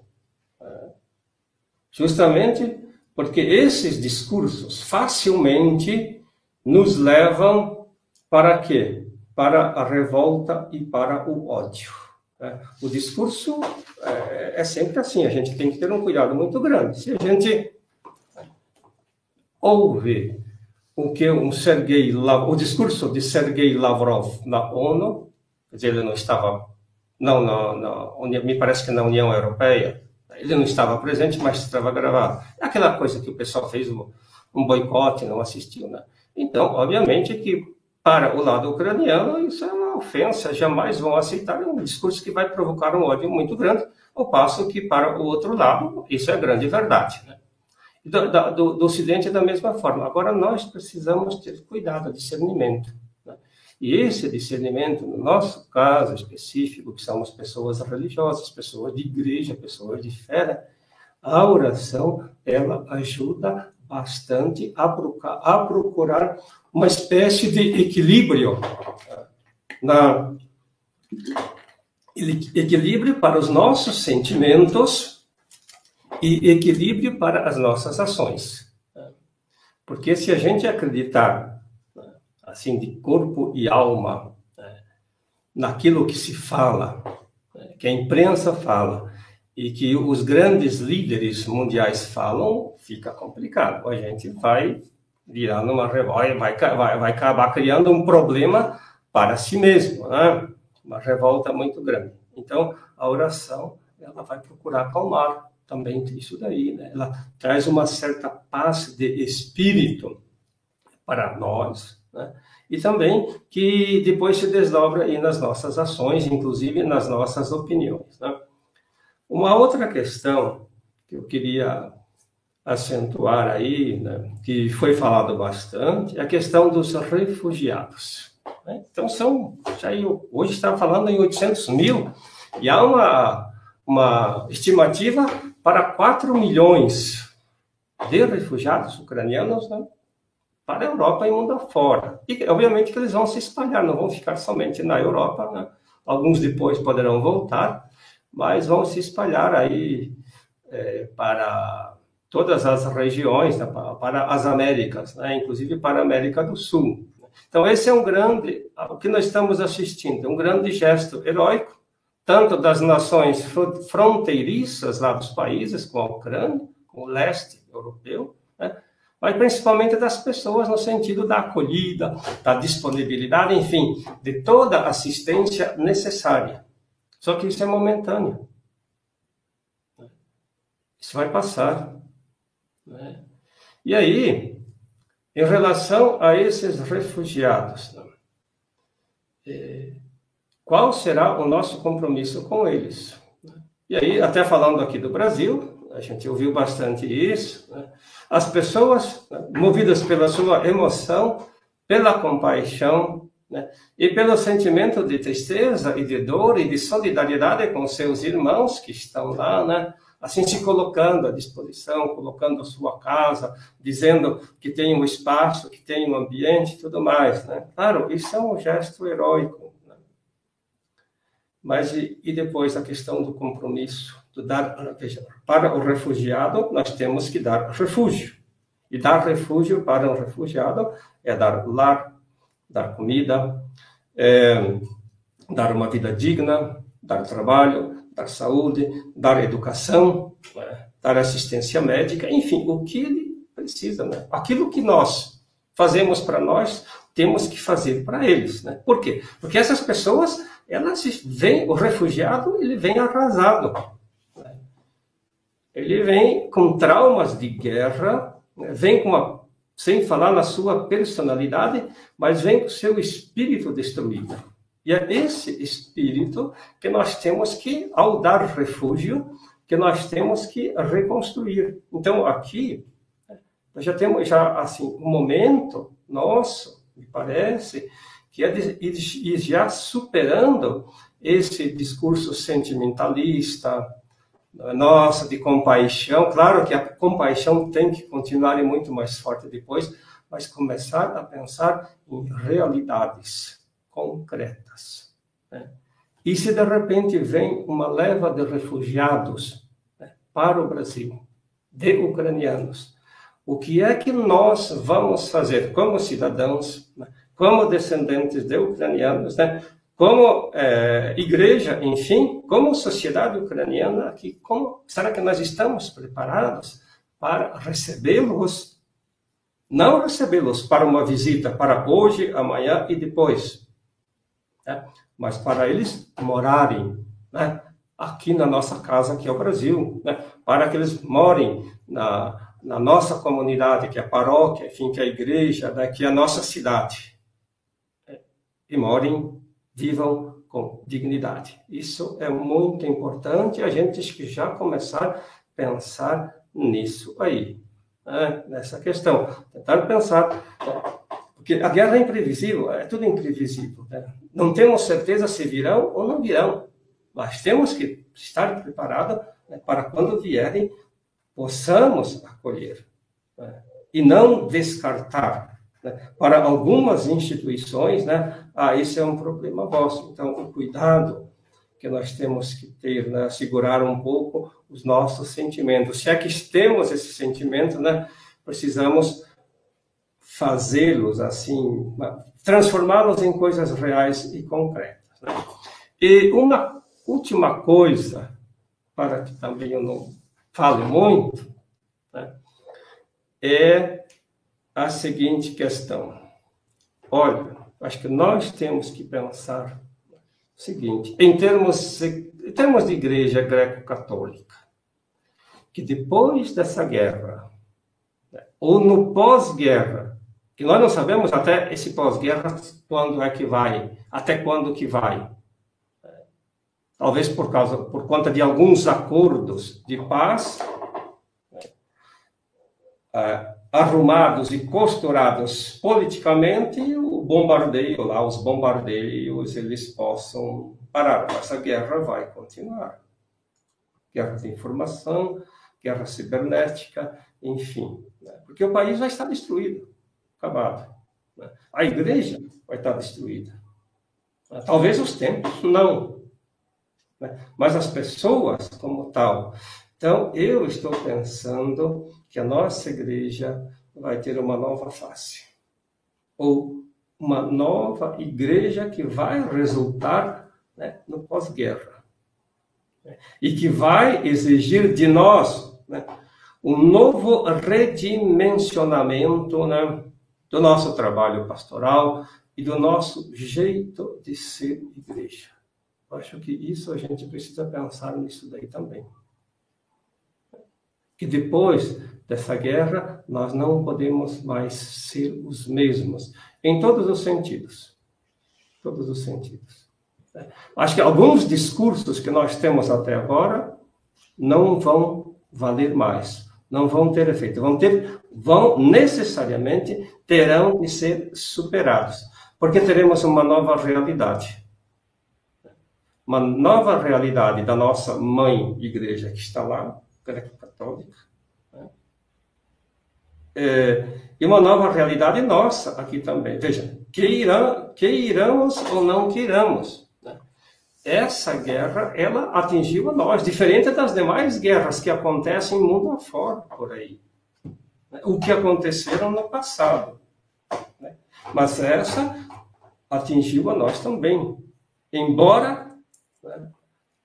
justamente porque esses discursos facilmente nos levam para quê? Para a revolta e para o ódio. Né? O discurso é, é, sempre assim, a gente tem que ter um cuidado muito grande. Se a gente ouve o que um Sergei, o discurso de Sergei Lavrov na ONU, quer dizer, ele não estava, não, na, na, me parece que na União Europeia, ele não estava presente, mas estava gravado. É aquela coisa que o pessoal fez um, um boicote, não assistiu, né? Então, obviamente que para o lado ucraniano isso é uma ofensa, jamais vão aceitar um discurso que vai provocar um ódio muito grande, ao passo que para o outro lado isso é grande verdade. Né? Do, do, do, Ocidente é da mesma forma. Agora nós precisamos ter cuidado, discernimento. Né? E esse discernimento, no nosso caso específico, que somos pessoas religiosas, pessoas de igreja, pessoas de fé, a oração ela ajuda bastante a procurar, a procurar uma espécie de equilíbrio na equilíbrio para os nossos sentimentos e equilíbrio para as nossas ações. Porque se a gente acreditar assim de corpo e alma naquilo que se fala, que a imprensa fala e que os grandes líderes mundiais falam, fica complicado. A gente vai virar numa revolta, vai, vai, vai acabar criando um problema para si mesmo, né? uma revolta muito grande. Então, a oração, ela vai procurar acalmar também isso daí, né? Ela traz uma certa paz de espírito para nós, né? E também que depois se desdobra aí nas nossas ações, inclusive nas nossas opiniões, né? Uma outra questão que eu queria acentuar aí, né, que foi falado bastante, é a questão dos refugiados. Né? Então, são, já hoje está falando em 800 mil, e há uma, uma estimativa para 4 milhões de refugiados ucranianos né, para a Europa e mundo afora. E, obviamente, que eles vão se espalhar, não vão ficar somente na Europa, né? alguns depois poderão voltar, mas vão se espalhar aí é, para todas as regiões, né, para as Américas, né, inclusive para a América do Sul. Então, esse é um grande, o que nós estamos assistindo, um grande gesto heróico, tanto das nações fronteiriças lá dos países, com a Ucrânia, com o leste europeu, né, mas principalmente das pessoas no sentido da acolhida, da disponibilidade, enfim, de toda assistência necessária. Só que isso é momentâneo. Isso vai passar. Né? E aí, em relação a esses refugiados, né? é, qual será o nosso compromisso com eles? E aí, até falando aqui do Brasil, a gente ouviu bastante isso. Né? As pessoas, movidas pela sua emoção, pela compaixão, né? e pelo sentimento de tristeza e de dor e de solidariedade com seus irmãos que estão lá, né? assim se colocando à disposição, colocando a sua casa, dizendo que tem um espaço, que tem um ambiente, tudo mais, né? Claro, isso é um gesto heróico. Né? Mas e, e, depois a questão do compromisso, dar, veja, para o refugiado nós temos que dar refúgio. E dar refúgio para um refugiado é dar lar, dar comida, é, dar uma vida digna, dar trabalho, dar saúde, dar educação, né? dar assistência médica, enfim, o que ele precisa, né? Aquilo que nós fazemos para nós, temos que fazer para eles, né? Por quê? Porque essas pessoas, elas vêm, o refugiado, ele vem arrasado. Ele vem com traumas de guerra, né? vem com uma sem falar na sua personalidade, mas vem com o seu espírito destruído. E é esse espírito que nós temos que, ao dar refúgio, que nós temos que reconstruir. Então, aqui, nós já temos já assim um momento nosso, me parece, que é de ir já superando esse discurso sentimentalista, nossa, de compaixão. Claro que a compaixão tem que continuar e muito mais forte depois, mas começar a pensar em realidades concretas. Né? E se de repente vem uma leva de refugiados né, para o Brasil, de ucranianos, o que é que nós vamos fazer como cidadãos, né, como descendentes de ucranianos, né, como é, igreja, enfim, como sociedade ucraniana, aqui, como será que nós estamos preparados para recebê-los? Não recebê-los para uma visita para hoje, amanhã e depois, né? mas para eles morarem né? aqui na nossa casa, que é o Brasil, né? para que eles morem na, na nossa comunidade, que é a paróquia, enfim, que é a igreja, né? que é a nossa cidade. E morem, vivam com dignidade. Isso é muito importante, a gente que já começar a pensar nisso aí, né? nessa questão. Tentar pensar porque a guerra é imprevisível, é tudo imprevisível. Né? Não temos certeza se virão ou não virão, mas temos que estar preparados né, para quando vierem, possamos acolher. Né? E não descartar. Né? Para algumas instituições, né, ah, esse é um problema vosso. Então, o cuidado que nós temos que ter, né, segurar um pouco os nossos sentimentos. Se é que temos esse sentimento, né, precisamos fazê-los assim, transformá-los em coisas reais e concretas. Né? E uma última coisa, para que também eu não fale muito, né? é a seguinte questão. Olha, acho que nós temos que pensar o seguinte, em termos, em termos de igreja greco-católica, que depois dessa guerra, né, ou no pós-guerra, que nós não sabemos até esse pós-guerra quando é que vai, até quando que vai. Talvez por causa, por conta de alguns acordos de paz é, arrumados e costurados politicamente, o bombardeio lá, os bombardeios, eles possam parar. Mas a guerra vai continuar. Guerra de informação, guerra cibernética, enfim. Né? Porque o país vai estar destruído acabado. Né? A igreja vai estar destruída. Talvez os templos, não. Né? Mas as pessoas como tal. Então, eu estou pensando que a nossa igreja vai ter uma nova face. Ou uma nova igreja que vai resultar né, no pós-guerra. E que vai exigir de nós né, um novo redimensionamento né, do nosso trabalho pastoral e do nosso jeito de ser igreja. Acho que isso a gente precisa pensar nisso daí também. Que depois dessa guerra, nós não podemos mais ser os mesmos, em todos os sentidos. Todos os sentidos. Acho que alguns discursos que nós temos até agora não vão valer mais, não vão ter efeito, vão ter, vão necessariamente terão de ser superados. Porque teremos uma nova realidade. Uma nova realidade da nossa mãe igreja que está lá, greco-católica. Né? É, e uma nova realidade nossa aqui também. Veja, queira, queiramos ou não queiramos, né? essa guerra, ela atingiu a nós, diferente das demais guerras que acontecem mundo afora por aí. Né? O que aconteceram no passado. Né? Mas essa atingiu a nós também. Embora né,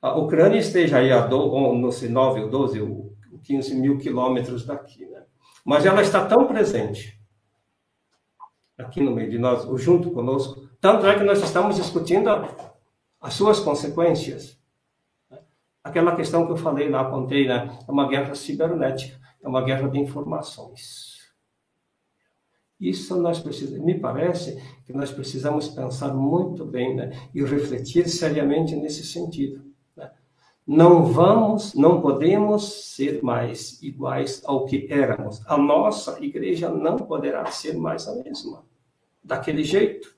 a Ucrânia esteja aí a do, no 9 ou 12 ou 15 mil quilômetros daqui, né? mas ela está tão presente aqui no meio de nós, junto conosco, tanto é que nós estamos discutindo as suas consequências. Aquela questão que eu falei lá, apontei, né? é uma guerra cibernética, é uma guerra de informações. Isso nós precisamos, me parece que nós precisamos pensar muito bem né? e refletir seriamente nesse sentido. Não vamos, não podemos ser mais iguais ao que éramos. A nossa igreja não poderá ser mais a mesma, daquele jeito.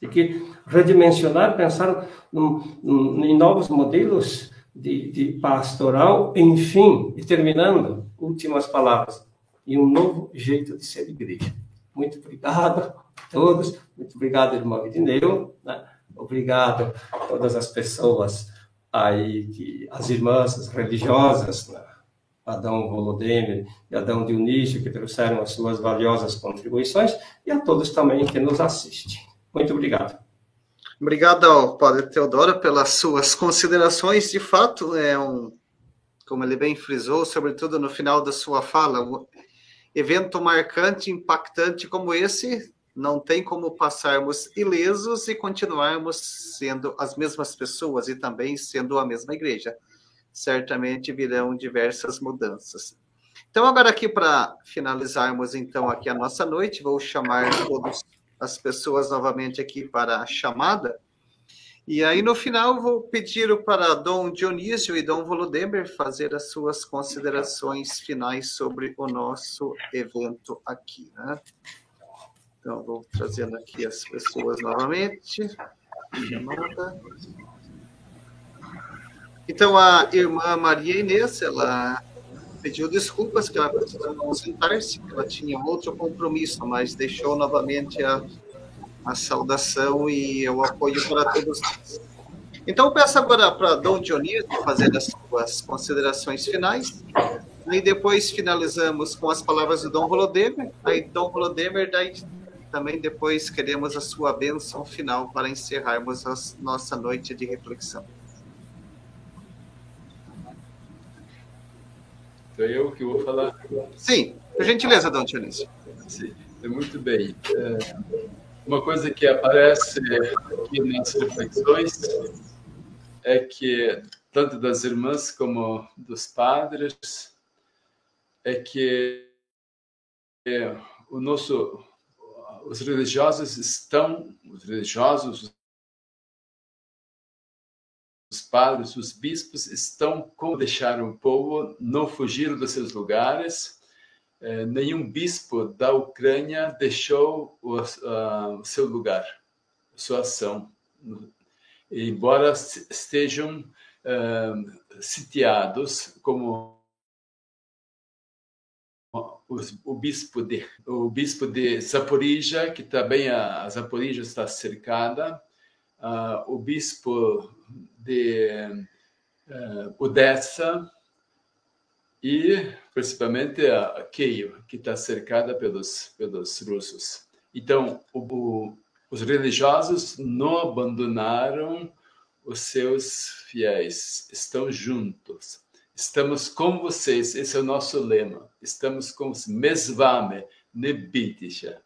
Tem que redimensionar, pensar num, num, em novos modelos de, de pastoral, enfim, e terminando, últimas palavras, e um novo jeito de ser igreja. Muito obrigado a todos, muito obrigado, irmão Edneu, né? Obrigado a todas as pessoas aí, que, as irmãs as religiosas, né? Adão Volodemir e Adão Dionísio, que trouxeram as suas valiosas contribuições, e a todos também que nos assistem. Muito obrigado. Obrigado ao Padre Teodoro pelas suas considerações. De fato, é um, como ele bem frisou, sobretudo no final da sua fala, um evento marcante, impactante como esse não tem como passarmos ilesos e continuarmos sendo as mesmas pessoas e também sendo a mesma igreja. Certamente virão diversas mudanças. Então, agora aqui para finalizarmos então aqui a nossa noite, vou chamar todas as pessoas novamente aqui para a chamada. E aí, no final, vou pedir para Dom Dionísio e Dom Volodemir fazer as suas considerações finais sobre o nosso evento aqui, né? Então, vou trazendo aqui as pessoas novamente. Chamada. Então, a irmã Maria Inês, ela pediu desculpas que ela precisou ausentar-se, que ela tinha outro compromisso, mas deixou novamente a, a saudação e o apoio para todos nós. Então, peço agora para Dom Dionísio fazer as suas considerações finais. Aí depois finalizamos com as palavras do Dom Volodemir. Aí Dom Volodemir daí também depois queremos a sua bênção final para encerrarmos a nossa noite de reflexão. Então eu que vou falar. Sim, por gentileza, Dom Dionísio. Sim, muito bem. É, uma coisa que aparece aqui nas reflexões é que, tanto das irmãs como dos padres, é que é, o nosso os religiosos estão, os religiosos, os padres, os bispos estão como deixar o povo não fugir dos seus lugares. É, nenhum bispo da Ucrânia deixou o, uh, o seu lugar, sua ação, embora estejam uh, sitiados como o, bispo de o bispo de Zaporizhia, que também a, a Zaporizhia está cercada, uh, o bispo de uh, Odessa e principalmente a Kiev, que está cercada pelos pelos russos. Então, o, o, os religiosos não abandonaram os seus fiéis, estão juntos Estamos com vocês, esse é o nosso lema. Estamos com vocês. Mesvame, nebitisha.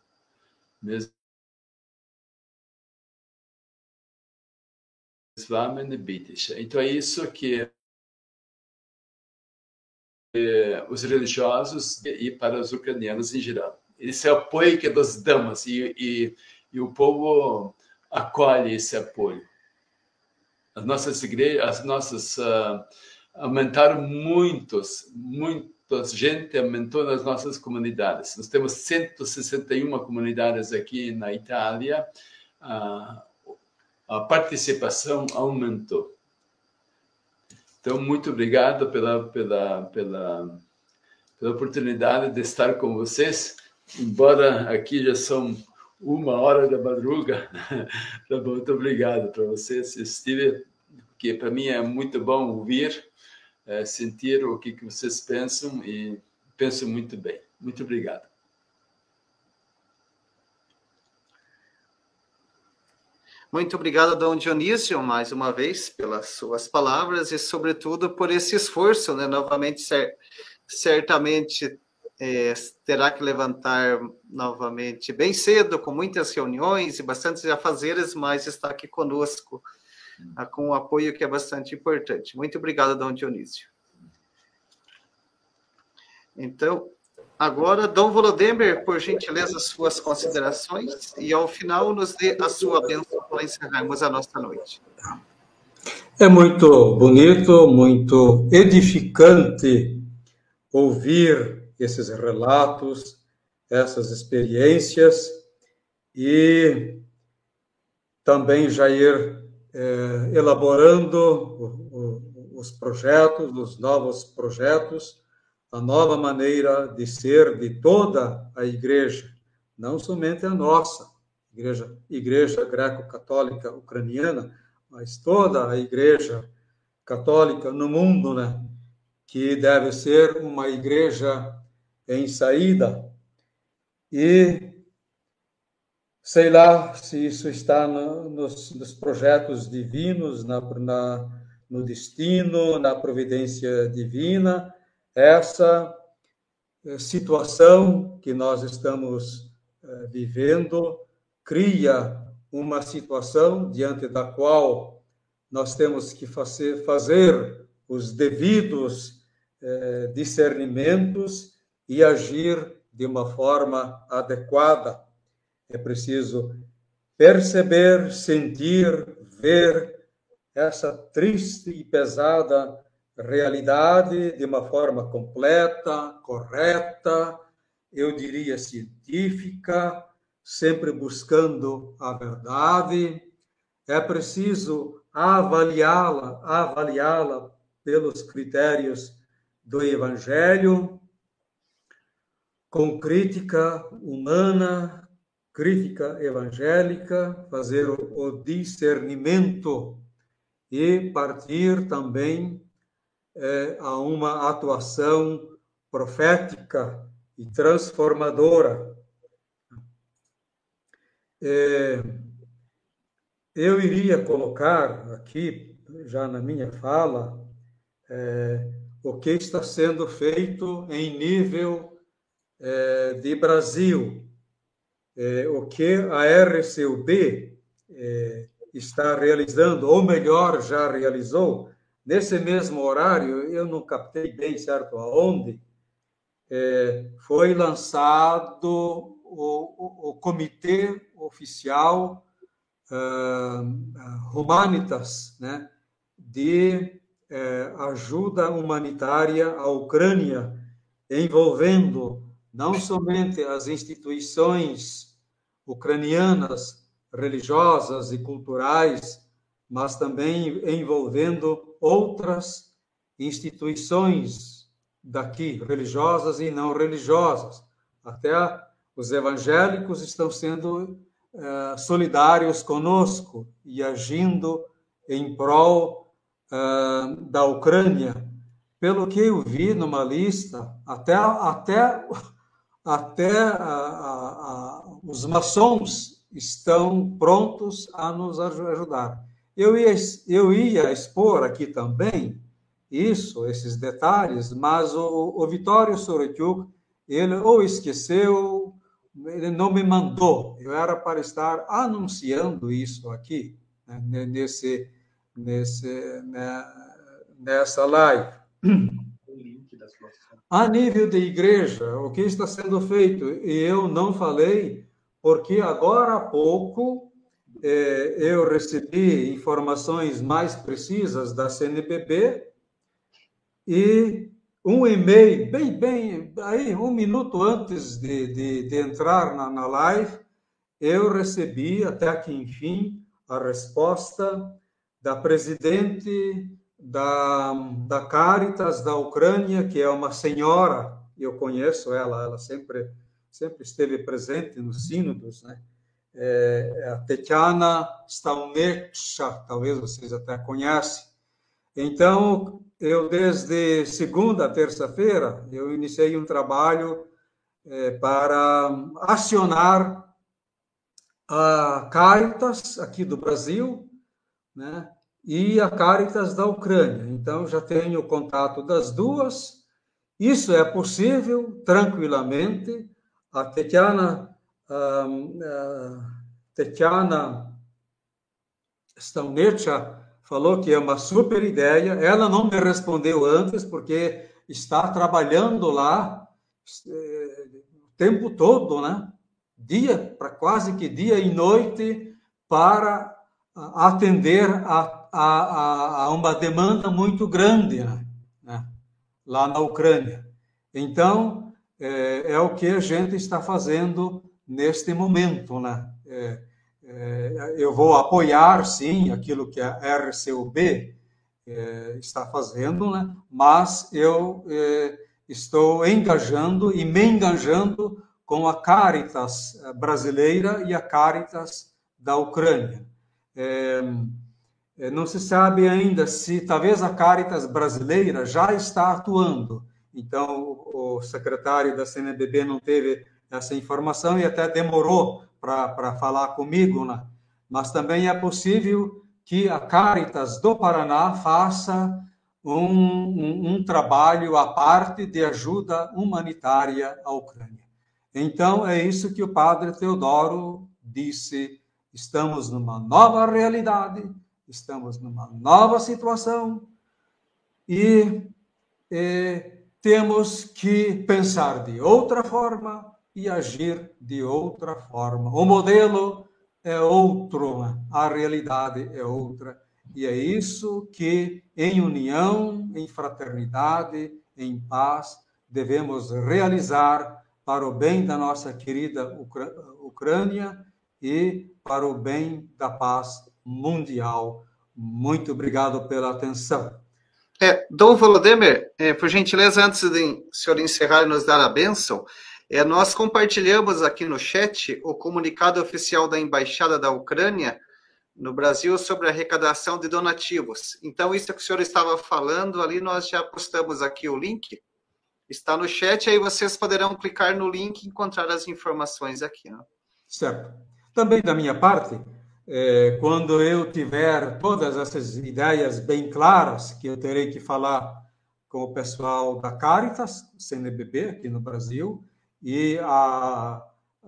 Mesvame, nebitisha. Então é isso que é, os religiosos e para os ucranianos em geral. Esse é apoio que nós damos e, e, e o povo acolhe esse apoio. As nossas igrejas, as nossas uh, aumentaram muitos, muito a gente aumentou nas nossas comunidades. Nós temos 161 comunidades aqui na Itália. A, a participação aumentou. Então, muito obrigado pela, pela, pela, pela oportunidade de estar com vocês. Embora aqui já são uma hora da madruga, tá muito obrigado para vocês. Estive, que para mim é muito bom ouvir, é, sentir o que, que vocês pensam e penso muito bem. Muito obrigado. Muito obrigado, Dom Dionísio, mais uma vez, pelas suas palavras e, sobretudo, por esse esforço, né? Novamente, cer certamente é, terá que levantar novamente bem cedo, com muitas reuniões e bastantes afazeres, mas está aqui conosco, com um apoio que é bastante importante. Muito obrigado, Dom Dionísio. Então, Agora, Dom Volodemir, por gentileza, suas considerações e, ao final, nos dê a sua bênção para encerrarmos a nossa noite. É muito bonito, muito edificante ouvir esses relatos, essas experiências e também já é, elaborando o, o, os projetos, os novos projetos a nova maneira de ser de toda a igreja, não somente a nossa igreja, igreja greco-católica ucraniana, mas toda a igreja católica no mundo, né? Que deve ser uma igreja em saída. E sei lá se isso está no, nos, nos, projetos divinos, na, na, no destino, na providência divina, essa eh, situação que nós estamos eh, vivendo cria uma situação diante da qual nós temos que fazer, fazer os devidos eh, discernimentos e agir de uma forma adequada. É preciso perceber, sentir, ver essa triste e pesada realidade de uma forma completa, correta, eu diria científica, sempre buscando a verdade. É preciso avaliá-la, avaliá-la pelos critérios do Evangelho, com crítica humana, crítica evangélica, fazer o discernimento e partir também é, a uma atuação profética e transformadora. É, eu iria colocar aqui, já na minha fala, é, o que está sendo feito em nível é, de Brasil, é, o que a RCUB é, está realizando, ou melhor, já realizou, Nesse mesmo horário, eu não captei bem certo aonde, é, foi lançado o, o, o Comitê Oficial uh, Humanitas, né, de uh, ajuda humanitária à Ucrânia, envolvendo não somente as instituições ucranianas, religiosas e culturais, mas também envolvendo outras instituições daqui, religiosas e não religiosas. Até os evangélicos estão sendo uh, solidários conosco e agindo em prol uh, da Ucrânia. Pelo que eu vi numa lista, até, até, até uh, os maçons estão prontos a nos ajudar. Eu ia, eu ia expor aqui também isso, esses detalhes, mas o, o Vitório Sorotiuk, ele ou esqueceu, ele não me mandou. Eu era para estar anunciando isso aqui, né, nesse, nesse, né, nessa live. A nível de igreja, o que está sendo feito? E eu não falei, porque agora há pouco é, eu recebi informações mais precisas da CNPB e um e-mail, bem, bem, aí um minuto antes de, de, de entrar na, na live, eu recebi, até que enfim, a resposta da presidente da, da Caritas da Ucrânia, que é uma senhora, eu conheço ela, ela sempre, sempre esteve presente nos sínodos, né? É, é a Tetiana Staunetscha, talvez vocês até conhecem. Então, eu desde segunda a terça-feira, eu iniciei um trabalho é, para acionar a Caritas aqui do Brasil, né? E a Caritas da Ucrânia. Então, já tenho contato das duas. Isso é possível tranquilamente. A Tetiana, a, Tetiana Staunetcha falou que é uma super ideia. Ela não me respondeu antes, porque está trabalhando lá eh, o tempo todo, né? Dia, para quase que dia e noite, para atender a a, a uma demanda muito grande né? né? lá na Ucrânia. Então, é, é, o que a gente está fazendo neste momento. Né? É, é, eu vou apoiar, sim, aquilo que a RCUB é, está fazendo, né? mas eu é, estou engajando e me engajando com a Caritas brasileira e a Caritas da Ucrânia. É, não se sabe ainda se talvez a Caritas brasileira já está atuando. Então, o secretário da CNBB não teve essa informação e até demorou para falar comigo, né? mas também é possível que a Caritas do Paraná faça um, um, um, trabalho à parte de ajuda humanitária à Ucrânia. Então, é isso que o padre Teodoro disse: estamos numa nova realidade, estamos numa nova situação e é, temos que pensar de outra forma e agir de outra forma. O modelo é outro, a realidade é outra. E é isso que, em união, em fraternidade, em paz, devemos realizar para o bem da nossa querida Ucrânia e para o bem da paz mundial. Muito obrigado pela atenção. É, Dom Volodemir, é, por gentileza, antes de o senhor encerrar e nos dar a bênção, é, nós compartilhamos aqui no chat o comunicado oficial da Embaixada da Ucrânia no Brasil sobre a arrecadação de donativos. Então, isso que o senhor estava falando ali, nós já postamos aqui o link. Está no chat, aí vocês poderão clicar no link e encontrar as informações aqui. Né? Certo. Também da minha parte, é, quando eu tiver todas essas ideias bem claras, que eu terei que falar com o pessoal da Caritas, CNBB, aqui no Brasil, e a,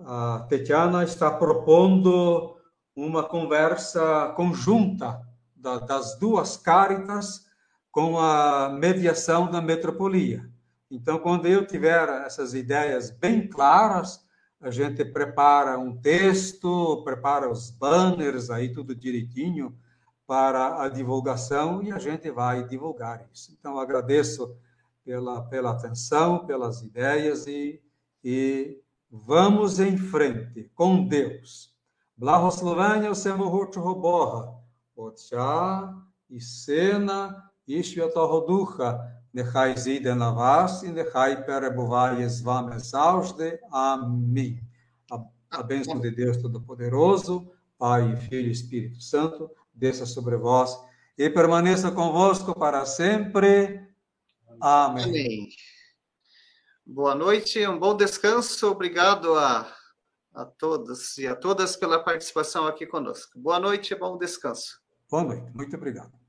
a Tetiana está propondo uma conversa conjunta da, das duas Caritas com a mediação da metropolia. Então, quando eu tiver essas ideias bem claras, a gente prepara um texto, prepara os banners aí, tudo direitinho para a divulgação e a gente vai divulgar isso. Então, agradeço pela, pela atenção, pelas ideias e, e vamos em frente com Deus. Blahoslovenia, o Semohurt Roborra, Otchá, Isena, Ishveta Roducha, Nechai ziden avasti, nechai perebuvaies vames auste. Amém. A, a bênção de Deus Todo-Poderoso, Pai, Filho e Espírito Santo, desça sobre vós e permaneça convosco para sempre. Amém. Amém. Boa noite, um bom descanso. Obrigado a, a todos e a todas pela participação aqui conosco. Boa noite e bom descanso. Boa noite, muito obrigado.